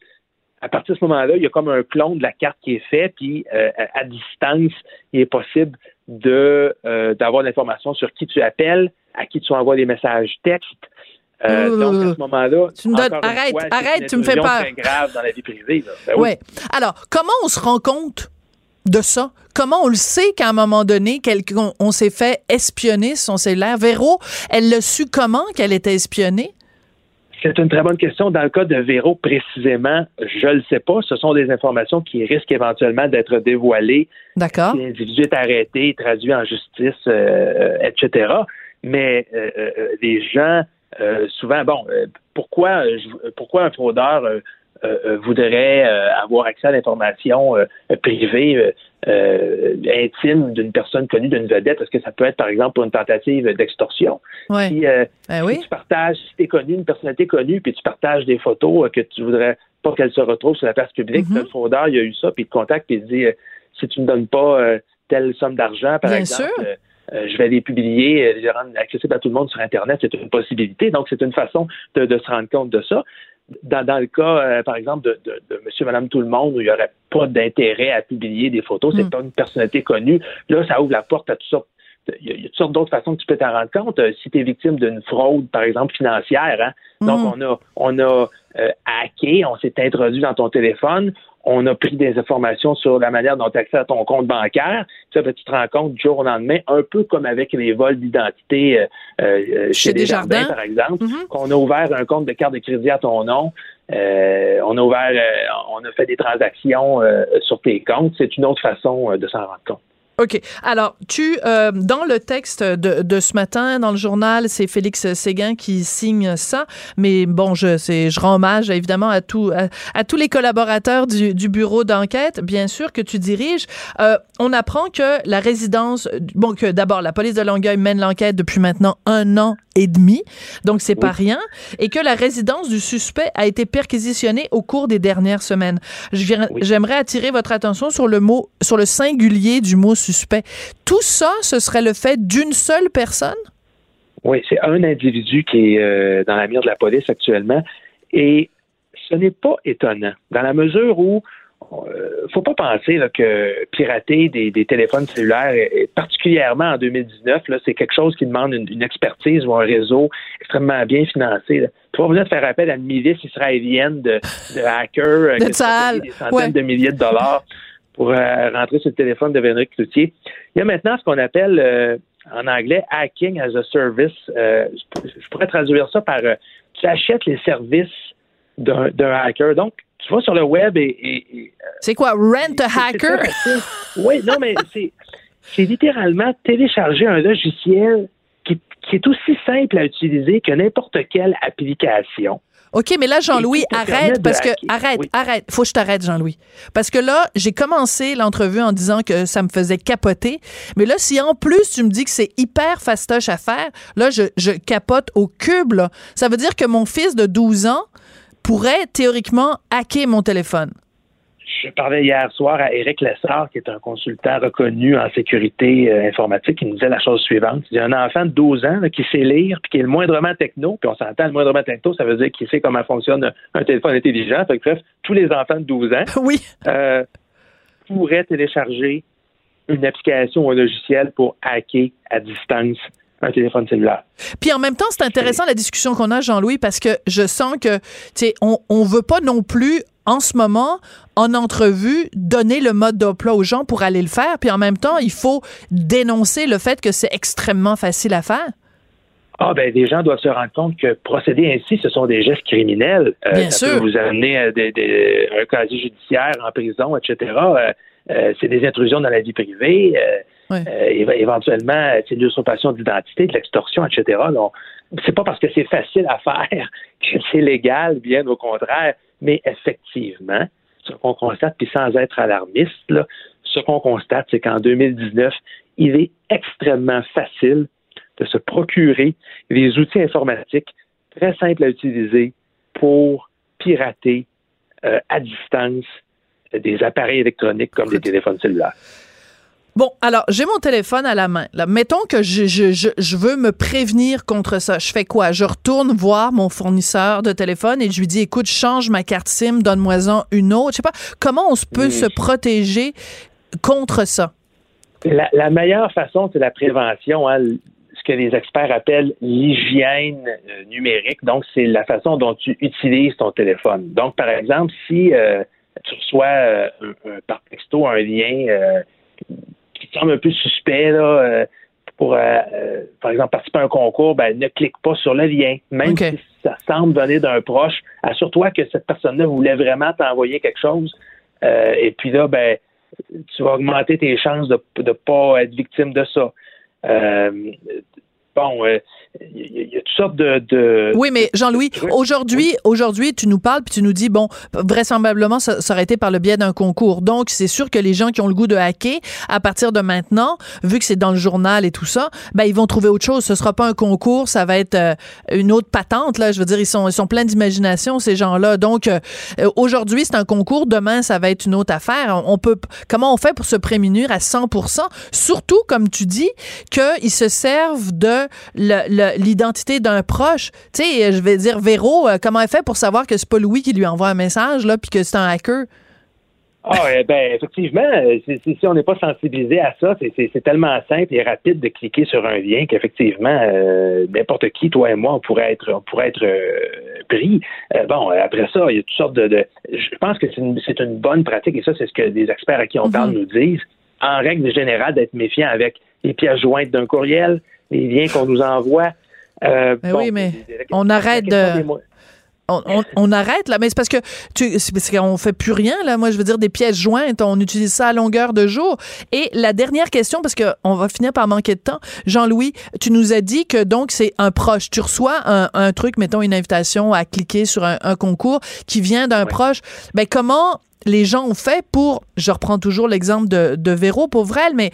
à partir de ce moment-là, il y a comme un clone de la carte qui est fait, puis euh, à distance, il est possible de euh, d'avoir l'information sur qui tu appelles, à qui tu envoies des messages textes. Euh, Euh, donc, à ce moment-là, tu me donnes- arrête, fois, c'est arrête, tu me fais peur. très grave dans la vie privée. Ben oui. Ouais. Alors, comment on se rend compte de ça? Comment on le sait qu'à un moment donné, on s'est fait espionner son cellulaire? Véro, elle l'a su comment qu'elle était espionnée? C'est une très bonne question. Dans le cas de Véro, précisément, je ne le sais pas. Ce sont des informations qui risquent éventuellement d'être dévoilées D'accord. si l'individu est arrêté, traduit en justice, euh, etc. Mais euh, euh, les gens, euh, souvent, bon, euh, pourquoi, euh, pourquoi un fraudeur euh, euh, euh, voudrait euh, avoir accès à l'information euh, privée, euh, euh, intime d'une personne connue, d'une vedette? Est-ce que ça peut être, par exemple, pour une tentative d'extorsion? Ouais. Si, euh, Ben oui. si tu partages, si tu es connu, une personnalité connue, puis tu partages des photos euh, que tu voudrais pas qu'elles se retrouvent sur la place publique, Mhm. le fraudeur, il a eu ça, puis il te contacte, puis il te dit euh, si tu me donnes pas euh, telle somme d'argent, par Bien exemple, euh, je vais les publier, les rendre accessibles à tout le monde sur Internet. C'est une possibilité. Donc, c'est une façon de, se rendre compte de ça. Dans, le cas, par exemple, de, de, de, Monsieur, Madame, tout le monde, où il n'y aurait pas d'intérêt à publier des photos, c'est mm. pas une personnalité connue. Là, ça ouvre la porte à toutes sortes il y, a, toutes sortes d'autres façons que tu peux t'en rendre compte. Euh, si tu es victime d'une fraude, par exemple, financière, hein, donc mm. on a, on a euh, hacké, on s'est introduit dans ton téléphone, on a pris des informations sur la manière dont tu accèdes à ton compte bancaire. Ça, ben, tu te rends compte du jour au lendemain, un peu comme avec les vols d'identité euh, euh chez, Desjardins, par exemple, mm-hmm. qu'on a ouvert un compte de carte de crédit à ton nom. Euh, on a ouvert, on a fait des transactions sur tes comptes. C'est une autre façon de s'en rendre compte. OK. Alors, tu, euh, dans le texte de, de, ce matin, dans le journal, c'est Félix Séguin qui signe ça. Mais bon, je, je rends hommage évidemment à, tout, à, tous les collaborateurs du, du bureau d'enquête, bien sûr, que tu diriges. Euh, on apprend que la résidence, bon, que d'abord, la police de Longueuil mène l'enquête depuis maintenant un an et demi, donc c'est pas rien, et que la résidence du suspect a été perquisitionnée au cours des dernières semaines. J'aimerais attirer votre attention sur le mot, sur le singulier du mot suspect. Tout ça, ce serait le fait d'une seule personne? Oui, c'est un individu qui est euh, dans la mire de la police actuellement. Et ce n'est pas étonnant, dans la mesure où euh, faut pas penser que pirater des, téléphones cellulaires, particulièrement en 2019, c'est quelque chose qui demande une, expertise ou un réseau extrêmement bien financé. Tu vas besoin de faire appel à une milice israélienne de, hackers euh, qui ont des centaines de milliers de dollars pour euh, rentrer sur le téléphone de Véronique Cloutier. Il y a maintenant ce qu'on appelle euh, en anglais hacking as a service. Euh, je pourrais traduire ça par tu achètes les services d'un hacker. Donc, tu vas sur le web et. c'est quoi, rent a hacker? oui, non, mais c'est littéralement télécharger un logiciel qui, qui est aussi simple à utiliser que n'importe quelle application. OK, mais là, Jean-Louis, arrête, parce que, arrête, arrête. Faut que je t'arrête, Jean-Louis. Parce que là, j'ai commencé l'entrevue en disant que ça me faisait capoter. Mais là, si en plus tu me dis que c'est hyper fastoche à faire, là, je, je capote au cube, là. Ça veut dire que mon fils de 12 ans pourrait théoriquement hacker mon téléphone. Je parlais hier soir à Éric Lessard, qui est un consultant reconnu en sécurité euh, informatique, qui nous disait la chose suivante. Il y a un enfant de 12 ans qui sait lire, puis qui est le moindrement techno, puis on s'entend, le moindrement techno, ça veut dire qu'il sait comment fonctionne un téléphone intelligent. Fait bref, tous les enfants de 12 ans oui. Euh, pourraient télécharger une application ou un logiciel pour hacker à distance un téléphone cellulaire. Puis en même temps, c'est intéressant la discussion qu'on a, Jean-Louis, parce que je sens que, tu sais, on, on veut pas non plus en ce moment, en entrevue, donner le mode d'emploi aux gens pour aller le faire. Puis en même temps, il faut dénoncer le fait que c'est extrêmement facile à faire. Ah ben, des gens doivent se rendre compte que procéder ainsi, ce sont des gestes criminels. Euh, Bien ça sûr. peut vous amener à des, un casier judiciaire en prison, etc. Euh, euh, c'est des intrusions dans la vie privée. Éventuellement, c'est de l'usurpation d'identité, de l'extorsion, etc. Donc, c'est pas parce que c'est facile à faire que c'est légal, bien au contraire. Mais effectivement, ce qu'on constate, puis sans être alarmiste, là, ce qu'on constate, c'est qu'en 2019, il est extrêmement facile de se procurer des outils informatiques très simples à utiliser pour pirater euh, à distance des appareils électroniques comme des téléphones cellulaires. Bon, alors, j'ai mon téléphone à la main. Là. Mettons que je, je, je, je, veux me prévenir contre ça. Je fais quoi? Je retourne voir mon fournisseur de téléphone et je lui dis, écoute, change ma carte SIM, donne-moi-en une autre. Je sais pas, comment on peut se protéger contre ça? La, la meilleure façon, c'est la prévention. Hein, ce que les experts appellent l'hygiène euh, numérique. Donc, c'est la façon dont tu utilises ton téléphone. Donc, par exemple, si euh, tu reçois euh, par texto un lien qui semble un peu suspect là, euh, pour, euh, euh, par exemple, participer à un concours, ben, ne clique pas sur le lien. Même si ça semble venir d'un proche, assure-toi que cette personne-là voulait vraiment t'envoyer quelque chose. et puis là, ben, tu vas augmenter tes chances de ne pas être victime de ça. Bon, euh, il y, a toutes sortes de. oui, mais Jean-Louis, aujourd'hui, aujourd'hui, tu nous parles puis tu nous dis bon, vraisemblablement, ça, ça aurait été par le biais d'un concours. Donc, c'est sûr que les gens qui ont le goût de hacker, à partir de maintenant, vu que c'est dans le journal et tout ça, ben ils vont trouver autre chose. Ce sera pas un concours, ça va être euh, une autre patente là. Je veux dire, ils sont ils sont pleins d'imagination ces gens-là. Donc, euh, aujourd'hui, c'est un concours. Demain, ça va être une autre affaire. On, peut comment on fait pour se prémunir à 100%, surtout comme tu dis qu'ils se servent de l'identité d'un proche. Tu sais, je vais dire, Véro, euh, comment elle fait pour savoir que c'est pas Louis qui lui envoie un message, là, puis que c'est un hacker? Ah, eh ben, effectivement, si, on n'est pas sensibilisé à ça, c'est tellement simple et rapide de cliquer sur un lien qu'effectivement, euh, n'importe qui, toi et moi, on pourrait être, on pourrait être euh, pris. bon, après ça, il y a toutes sortes de. je pense que c'est une, une, bonne pratique et ça, c'est ce que des experts à qui on parle mm-hmm. nous disent. En règle générale, d'être méfiant avec les pièces jointes d'un courriel, les liens qu'on nous envoie. Euh, ben oui, mais on arrête de. On, arrête là, mais c'est parce que tu, c'est parce qu'on fait plus rien là. Moi, je veux dire des pièces jointes, on utilise ça à longueur de jour. Et la dernière question, parce que on va finir par manquer de temps. Jean-Louis, tu nous as dit que donc c'est un proche. Tu reçois un, truc, mettons une invitation à cliquer sur un, concours qui vient d'un proche. Ben comment les gens ont fait pour, je reprends toujours l'exemple de, de Véro, pauvre elle, mais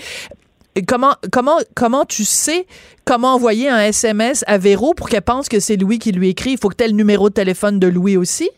comment, comment, comment tu sais comment envoyer un SMS à Véro pour qu'elle pense que c'est Louis qui lui écrit? Il faut que tu aies le numéro de téléphone de Louis aussi?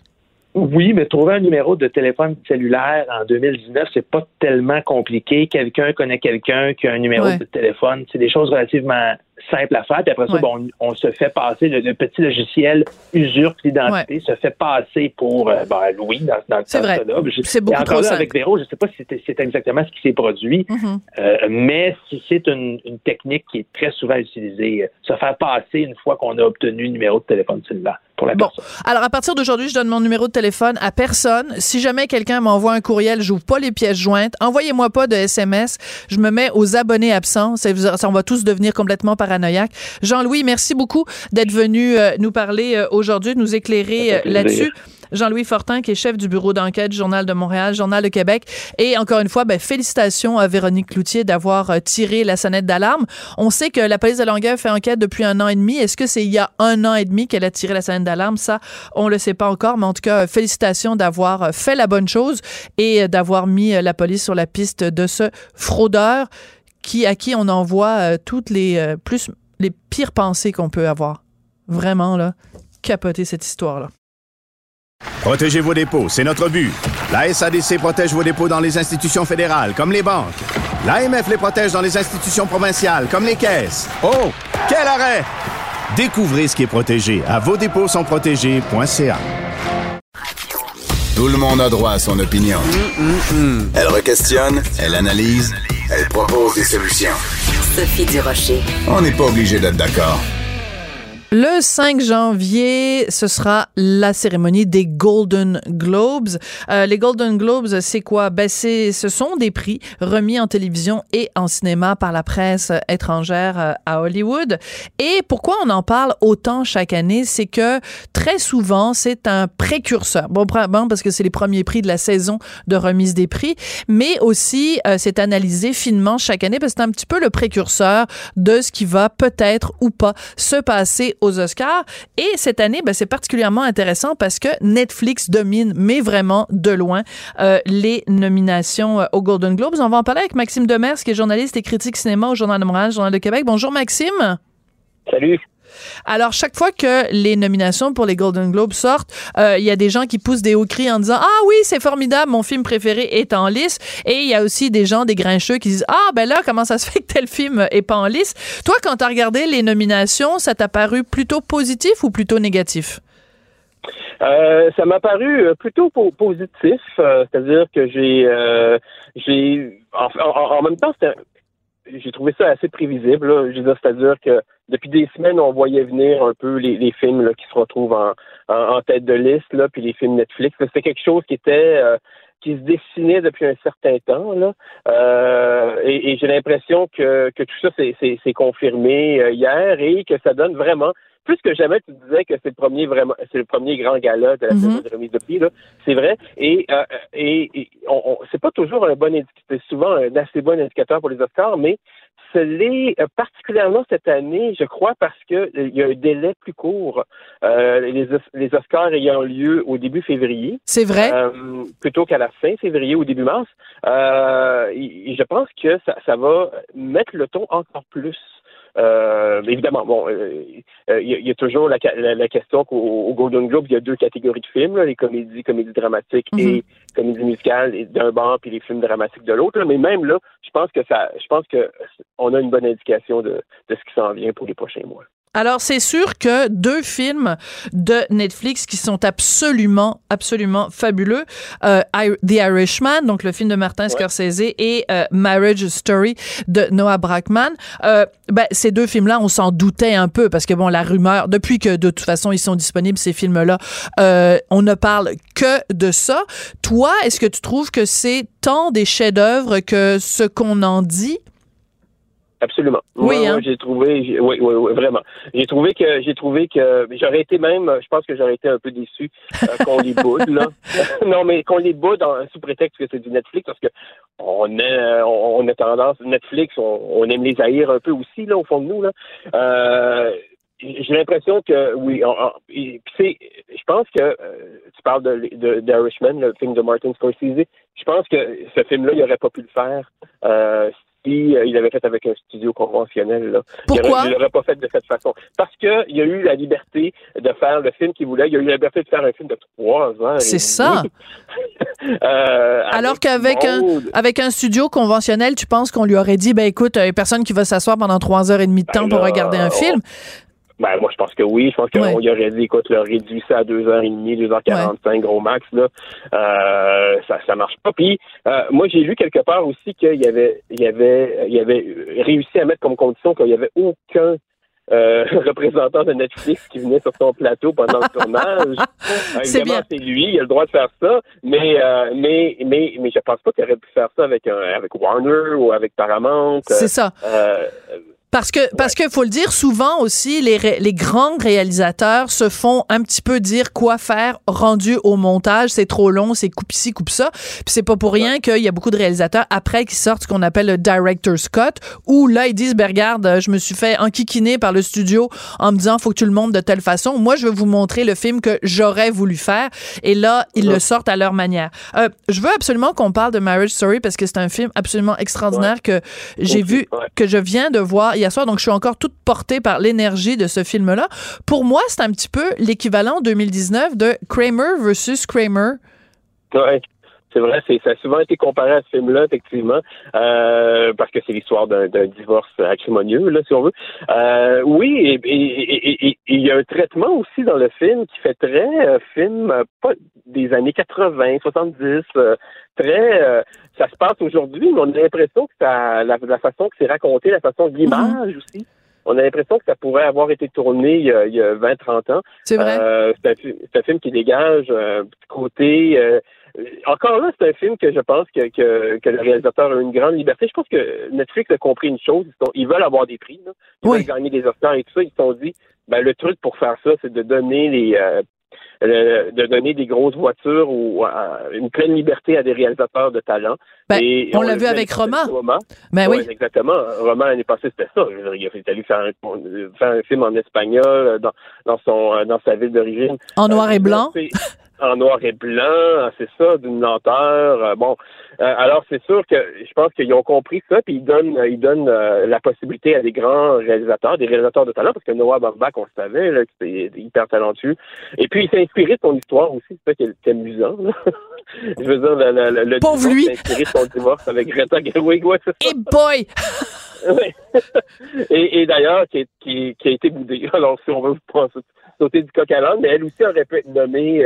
Oui, mais trouver un numéro de téléphone cellulaire en 2019, c'est pas tellement compliqué. Quelqu'un connaît quelqu'un qui a un numéro de téléphone. C'est des choses relativement simples à faire. Puis après ça, bon, on, se fait passer, le, petit logiciel usurpe l'identité, se fait passer pour euh, ben, Louis dans, dans ce cas-là. C'est beaucoup là, avec Véro, je ne sais pas si c'est exactement ce qui s'est produit, mm-hmm. euh, mais si c'est une, une, technique qui est très souvent utilisée, euh, se faire passer une fois qu'on a obtenu le numéro de téléphone cellulaire bon. Alors, à partir d'aujourd'hui, je donne mon numéro de téléphone à personne. Si jamais quelqu'un m'envoie un courriel, j'ouvre pas les pièces jointes. Envoyez-moi pas de SMS. Je me mets aux abonnés absents. Ça, on va tous devenir complètement paranoïaques. Jean-Louis, merci beaucoup d'être venu euh, nous parler euh, aujourd'hui, de nous éclairer euh, là-dessus. Jean-Louis Fortin, qui est chef du bureau d'enquête Journal de Montréal, Journal de Québec. Et encore une fois, ben, félicitations à Véronique Cloutier d'avoir euh, tiré la sonnette d'alarme. On sait que la police de Longueuil fait enquête depuis un an et demi. Est-ce que c'est il y a un an et demi qu'elle a tiré la sonnette d'alarme? Ça, on le sait pas encore, mais en tout cas, félicitations d'avoir euh, fait la bonne chose et euh, d'avoir mis la police sur la piste de ce fraudeur qui, à qui on envoie toutes les plus les pires pensées qu'on peut avoir. Vraiment, là, capoter cette histoire-là. Protégez vos dépôts, c'est notre but. La SADC protège vos dépôts dans les institutions fédérales, comme les banques. L'AMF les protège dans les institutions provinciales, comme les caisses. Oh, quel arrêt! Découvrez ce qui est protégé à vos dépôts sont protégés.ca. Tout le monde a droit à son opinion. Elle requestionne, elle analyse, elle propose des solutions. Sophie Durocher. On n'est pas obligé d'être d'accord. Le 5 janvier, ce sera la cérémonie des Golden Globes. Euh, les Golden Globes, c'est quoi? Ben, ce sont des prix remis en télévision et en cinéma par la presse étrangère euh, à Hollywood. Et pourquoi on en parle autant chaque année? C'est que très souvent, c'est un précurseur. Bon, parce que c'est les premiers prix de la saison de remise des prix, mais aussi, euh, c'est analysé finement chaque année parce que c'est un petit peu le précurseur de ce qui va peut-être ou pas se passer aux Oscars. Et cette année, ben, c'est particulièrement intéressant parce que Netflix domine, mais vraiment de loin, euh, les nominations euh, aux Golden Globes. On va en parler avec Maxime Demers, qui est journaliste et critique cinéma au Journal de Montréal, Journal de Québec. Bonjour Maxime. Salut. Alors, chaque fois que les nominations pour les Golden Globes sortent, euh, il y a des gens qui poussent des hauts cris en disant Ah oui, c'est formidable, mon film préféré est en lice. Et il y a aussi des gens, des grincheux, qui disent Ah, ben là, comment ça se fait que tel film est pas en lice? Toi, quand tu as regardé les nominations, ça t'a paru plutôt positif ou plutôt négatif? Euh, ça m'a paru euh, plutôt positif, c'est-à-dire que j'ai, j'ai, en, même temps, j'ai trouvé ça assez prévisible. c'est-à-dire que depuis des semaines, on voyait venir un peu les, les films qui se retrouvent en, en, tête de liste, là, puis les films Netflix. C'était quelque chose qui était euh, qui se dessinait depuis un certain temps. Là. Euh, et, et j'ai l'impression que, que tout ça s'est confirmé euh, hier et que ça donne vraiment plus que jamais, tu disais que c'est le premier vraiment, c'est le premier grand gala de la mm de remise de prix. Là. C'est vrai. Et, euh, et, et on, c'est pas toujours un bon indicateur, c'est souvent un assez bon indicateur pour les Oscars, mais ce l'est euh, particulièrement cette année, je crois, parce que il y a un délai plus court. Euh, les, les, Oscars ayant lieu au début février. C'est vrai. plutôt qu'à la fin février ou début mars. je pense que ça, ça va mettre le ton encore plus. Euh, évidemment, bon, il y, a toujours la, question qu'au Golden Globe, il y a deux catégories de films, les comédies, comédies dramatiques et mhm. comédies musicales d'un banc, puis les films dramatiques de l'autre. Mais même là, je pense que ça, je pense que on a une bonne indication de, de ce qui s'en vient pour les prochains mois. Alors, c'est sûr que deux films de Netflix qui sont absolument, absolument fabuleux, euh, The Irishman, donc le film de Martin Scorsese, et euh, Marriage Story de Noah Brackman, euh, ben, ces deux films-là, on s'en doutait un peu parce que, bon, la rumeur, depuis que de toute façon ils sont disponibles, ces films-là, on ne parle que de ça. Toi, est-ce que tu trouves que c'est tant des chefs-d'œuvre que ce qu'on en dit? Absolument. Oui, hein? j'ai trouvé, oui, oui, oui, vraiment. J'ai trouvé que, j'ai trouvé que, j'aurais été même, je pense que j'aurais été un peu déçu euh, qu'on les boude, là. non, mais qu'on les boude sous prétexte que c'est du Netflix, parce que on a, on, a tendance, Netflix, on, aime les haïr un peu aussi, là, au fond de nous, là. Euh, j'ai l'impression que, oui, c'est, je pense que, euh, tu parles de, de, le film de Martin Scorsese, je pense que ce film-là, il aurait pas pu le faire euh, si euh, il avait fait avec un studio conventionnel. Là. Pourquoi? Il l'aurait pas fait de cette façon. Parce que il a eu la liberté de faire le film qu'il voulait. Il a eu la liberté de faire un film de trois ans. C'est ça. euh, Alors qu'avec un, avec un studio conventionnel, tu penses qu'on lui aurait dit, ben écoute, il y a personne qui va s'asseoir pendant trois heures et demie de temps ben pour regarder un film? Ben, moi, je pense que oui. Je pense qu'on y aurait dit, écoute, leur réduit ça à 2h30, 2h45, gros max, là. Euh, ça, ça marche pas. Puis, euh, moi, j'ai lu quelque part aussi qu'il y avait, il y avait, il y avait réussi à mettre comme condition qu'il y avait aucun euh, représentant de Netflix qui venait sur son plateau pendant le tournage. c'est bien. C'est lui, il a le droit de faire ça, mais euh, mais mais mais je pense pas qu'il aurait pu faire ça avec un avec Warner ou avec Paramount. C'est ça. Euh, parce que parce que faut le dire souvent aussi les les grands réalisateurs se font un petit peu dire quoi faire rendu au montage. C'est trop long c'est coupe ci coupe ça. Puis c'est pas pour rien qu'il y a beaucoup de réalisateurs après qui sortent ce qu'on appelle le director's cut où là ils disent ben regarde je me suis fait enquiquiner par le studio en me disant faut que tu le montres de telle façon. Moi je veux vous montrer le film que j'aurais voulu faire. Et là ils le sortent à leur manière. Euh, je veux absolument qu'on parle de Marriage Story parce que c'est un film absolument extraordinaire que j'ai vu que je viens de voir hier soir, donc je suis encore toute portée par l'énergie de ce film-là. Pour moi, c'est un petit peu l'équivalent 2019 de Kramer versus Kramer. Ouais. C'est vrai, ça a souvent été comparé à ce film-là, effectivement, euh, parce que c'est l'histoire d'un, divorce acrimonieux, là, si on veut. Euh, oui, et il y a un traitement aussi dans le film qui fait très euh, film, pas des années 80, 70, très ça se passe aujourd'hui, mais on a l'impression que ça, la, façon que c'est raconté, la façon de l'image aussi, on a l'impression que ça pourrait avoir été tourné il y a, a 20-30 ans. C'est vrai. Euh, c'est, un, film qui dégage un petit côté. Euh, encore là, c'est un film que je pense que, que, le réalisateur a une grande liberté. Je pense que Netflix a compris une chose. Ils, veulent avoir des prix. Ils veulent gagner des Oscars et tout ça. Ils se sont dit, ben, le truc pour faire ça, c'est de donner les, euh, euh, de donner des grosses voitures ou euh, une pleine liberté à des réalisateurs de talent. Ben, on, l'a vu avec Romain. Ben oui. Exactement. Romain, l'année passée, c'était ça. Il a fallu faire un, faire un film en espagnol euh, dans, dans, son, dans sa ville d'origine. En noir et blanc en noir et blanc, c'est ça, d'une lenteur. Euh, bon, euh, alors c'est sûr que je pense qu'ils ont compris ça, puis ils donnent, ils donnent euh, la possibilité à des grands réalisateurs, des réalisateurs de talent, parce que Noah Baumbach, on le savait, là, c'était hyper talentueux. Et puis il s'est inspiré de son histoire aussi, c'est ça qui est, amusant. je veux dire, le, le, le Pauvre lui. inspiré de son divorce avec Greta Gerwig, ouais, c'est ça. boy! et, et d'ailleurs, qui, qui, qui, a été boudé. Alors, si on veut sauter du coq à l'âne, mais elle aussi aurait pu être nommée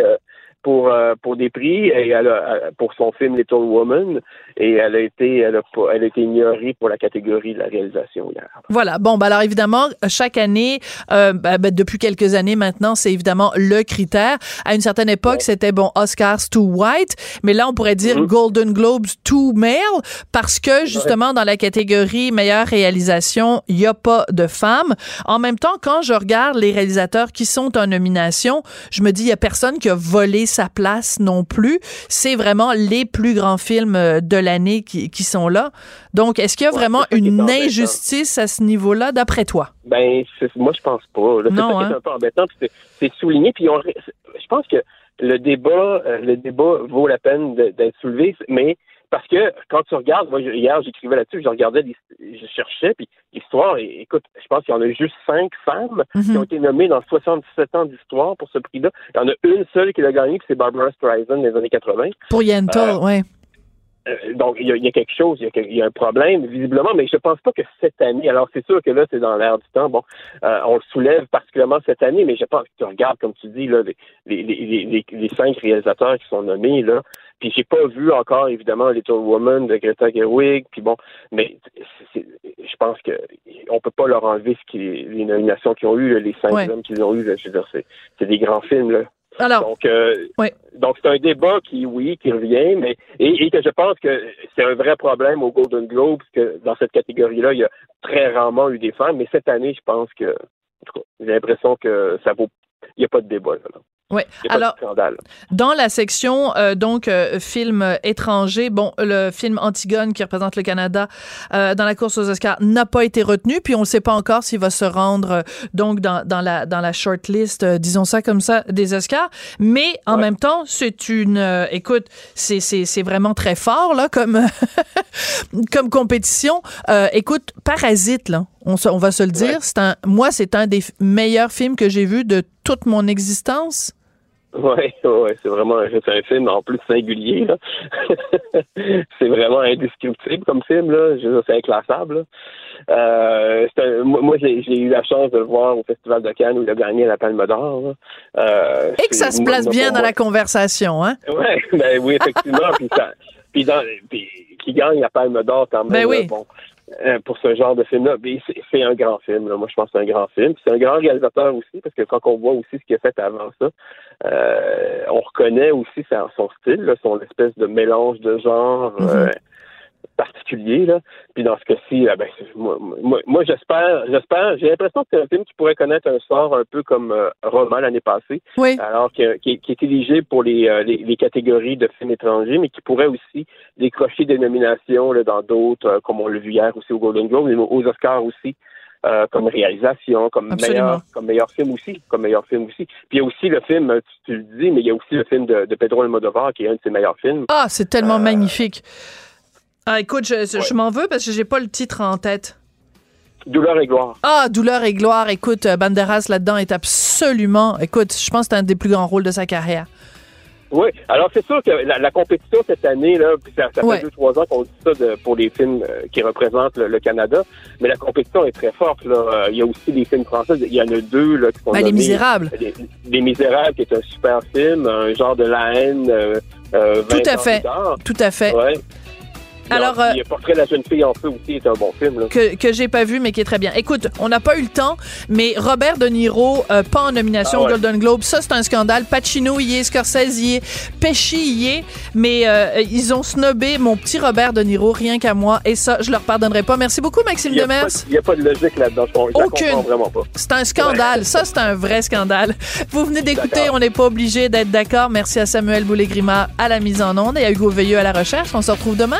pour euh, pour des prix et elle a, pour son film Little Woman et elle a été elle a, elle a été ignorée pour la catégorie de la réalisation hier. Voilà. Bon, bah alors évidemment chaque année, euh, bah, bah, depuis quelques années maintenant, c'est évidemment le critère. À une certaine époque, c'était bon Oscars to white, mais là on pourrait dire mm-hmm. Golden Globes to male parce que justement dans la catégorie meilleure réalisation, il y a pas de femmes. En même temps, quand je regarde les réalisateurs qui sont en nomination, je me dis il y a personne qui a volé sa place non plus. C'est vraiment les plus grands films euh, de l'année qui, qui sont là. Donc, est-ce qu'il y a vraiment une injustice à ce niveau-là, d'après toi? Ben, moi, je pense pas. C'est qui hein? est un peu embêtant, c'est souligné. Puis on, je pense que le débat, euh, le débat vaut la peine d'être soulevé, mais parce que quand tu regardes, moi hier j'écrivais là-dessus, je regardais, des- je cherchais, puis l'histoire, écoute, je pense qu'il y en a juste cinq femmes qui Mhm. ont été nommées dans 77 ans d'histoire pour ce prix-là. Il y en a une seule qui l'a gagné, puis c'est Barbara Streisand des années 80. Pour Yentl, Euh, ouais. Euh, donc, il y, a, il y a quelque chose, il y a, il y a un problème, visiblement, mais je pense pas que cette année, alors c'est sûr que là, c'est dans l'air du temps, bon, euh, on le soulève particulièrement cette année, mais je pense que tu regardes, comme tu dis, là, les, les, les, les, les cinq réalisateurs qui sont nommés, là, puis j'ai pas vu encore, évidemment, Little Woman de Greta Gerwig, puis bon, mais je pense que on peut pas leur enlever ce qui, les nominations qu'ils ont eues, les cinq Ouais. hommes qu'ils ont eues, là, je veux dire, c'est, des grands films, là. Alors, Donc, euh, donc c'est un débat qui, oui, qui revient, mais et, et que je pense que c'est un vrai problème au Golden Globes que dans cette catégorie-là, il y a très rarement eu des femmes, mais cette année, je pense que, j'ai l'impression que ça vaut, il n'y a pas de débat. Là. Ouais. Alors. Dans la section euh, donc euh, film étranger, bon le film Antigone qui représente le Canada euh, dans la course aux Oscars n'a pas été retenu, puis on ne sait pas encore s'il va se rendre euh, donc dans, dans la dans la shortlist, euh, disons ça comme ça, des Oscars. Mais en même temps, c'est une, euh, écoute, c'est c'est c'est vraiment très fort là comme comme compétition. Euh, écoute, Parasite là, on, se- on va se le dire, c'est un, moi c'est un des meilleurs films que j'ai vu de toute mon existence. Oui, ouais, c'est vraiment c'est un film en plus singulier. là. c'est vraiment indescriptible comme film, là. Je c'est inclassable. là. Euh, c'est un- moi, j'ai j'ai eu la chance de le voir au Festival de Cannes où il a gagné la Palme d'Or. là. Euh, Et que ça se place moi, bien dans moi, la conversation, hein? Ouais, ben oui, effectivement. puis, ça, puis, dans, puis qui gagne la Palme d'Or quand même. Ben oui. là, bon, pour ce genre de film-là. Mais c'est un grand film. Là. Moi, je pense que c'est un grand film. C'est un grand réalisateur aussi, parce que quand on voit aussi ce qu'il a fait avant ça, euh, on reconnaît aussi sa- son style, là, son espèce de mélange de genres. euh, particulier là. Puis dans ce cas-ci, ah ben, moi, moi, moi, j'espère, j'espère, j'ai l'impression que c'est un film qui pourrait connaître un sort un peu comme euh, Roma l'année passée. Oui. Alors qui, est- qui est éligible pour les, euh, les, les catégories de films étrangers, mais qui pourrait aussi décrocher des nominations là, dans d'autres, euh, comme on l'a vu hier aussi au Golden Globe, mais aux Oscars aussi. euh, comme réalisation, comme Absolument. meilleur, comme meilleur film aussi, comme meilleur film aussi. Puis il y a aussi le film, euh, tu, tu le dis, mais il y a aussi le film de, de Pedro Almodovar qui est un de ses meilleurs films. Ah, c'est tellement Euh, magnifique. Ah, écoute, je, je m'en veux parce que j'ai pas le titre en tête. Douleur et gloire. Ah, Douleur et gloire. Écoute, euh, Banderas là-dedans est absolument. Écoute, je pense que c'est un des plus grands rôles de sa carrière. Oui, alors c'est sûr que la, la compétition cette année, là, puis ça, ça fait Ouais. deux, trois ans qu'on dit ça de- pour les films euh, qui représentent le, le Canada, mais la compétition est très forte. Là. Euh, Il y a aussi des films français, il y en a deux là, qui sont Ben, Les. Misérables. Les, Les Misérables, qui est un super film, un genre de la haine. euh, euh, 20 Tout à ans fait. Tout à fait. Alors, Puis, Portrait de la jeune fille en feu aussi est un bon film. Là. Que, que j'ai pas vu, mais qui est très bien. Écoute, on n'a pas eu le temps, mais Robert De Niro, euh, pas en nomination Ah au. Golden Globe, ça c'est un scandale. Pacino y est, Scorsese y est, Pesci y est, mais euh, ils ont snobé mon petit Robert De Niro, rien qu'à moi, et ça, je leur pardonnerai pas. Merci beaucoup, Maxime n'y Demers. il y a pas de logique là-dedans. Je, Aucune. vraiment pas. C'est un scandale. Ça, c'est un vrai scandale. Vous venez d'écouter, on n'est pas obligé d'être d'accord. Merci à Samuel Boulay-Grima à la mise en onde et à Hugo Veilleux à la recherche. On se retrouve demain.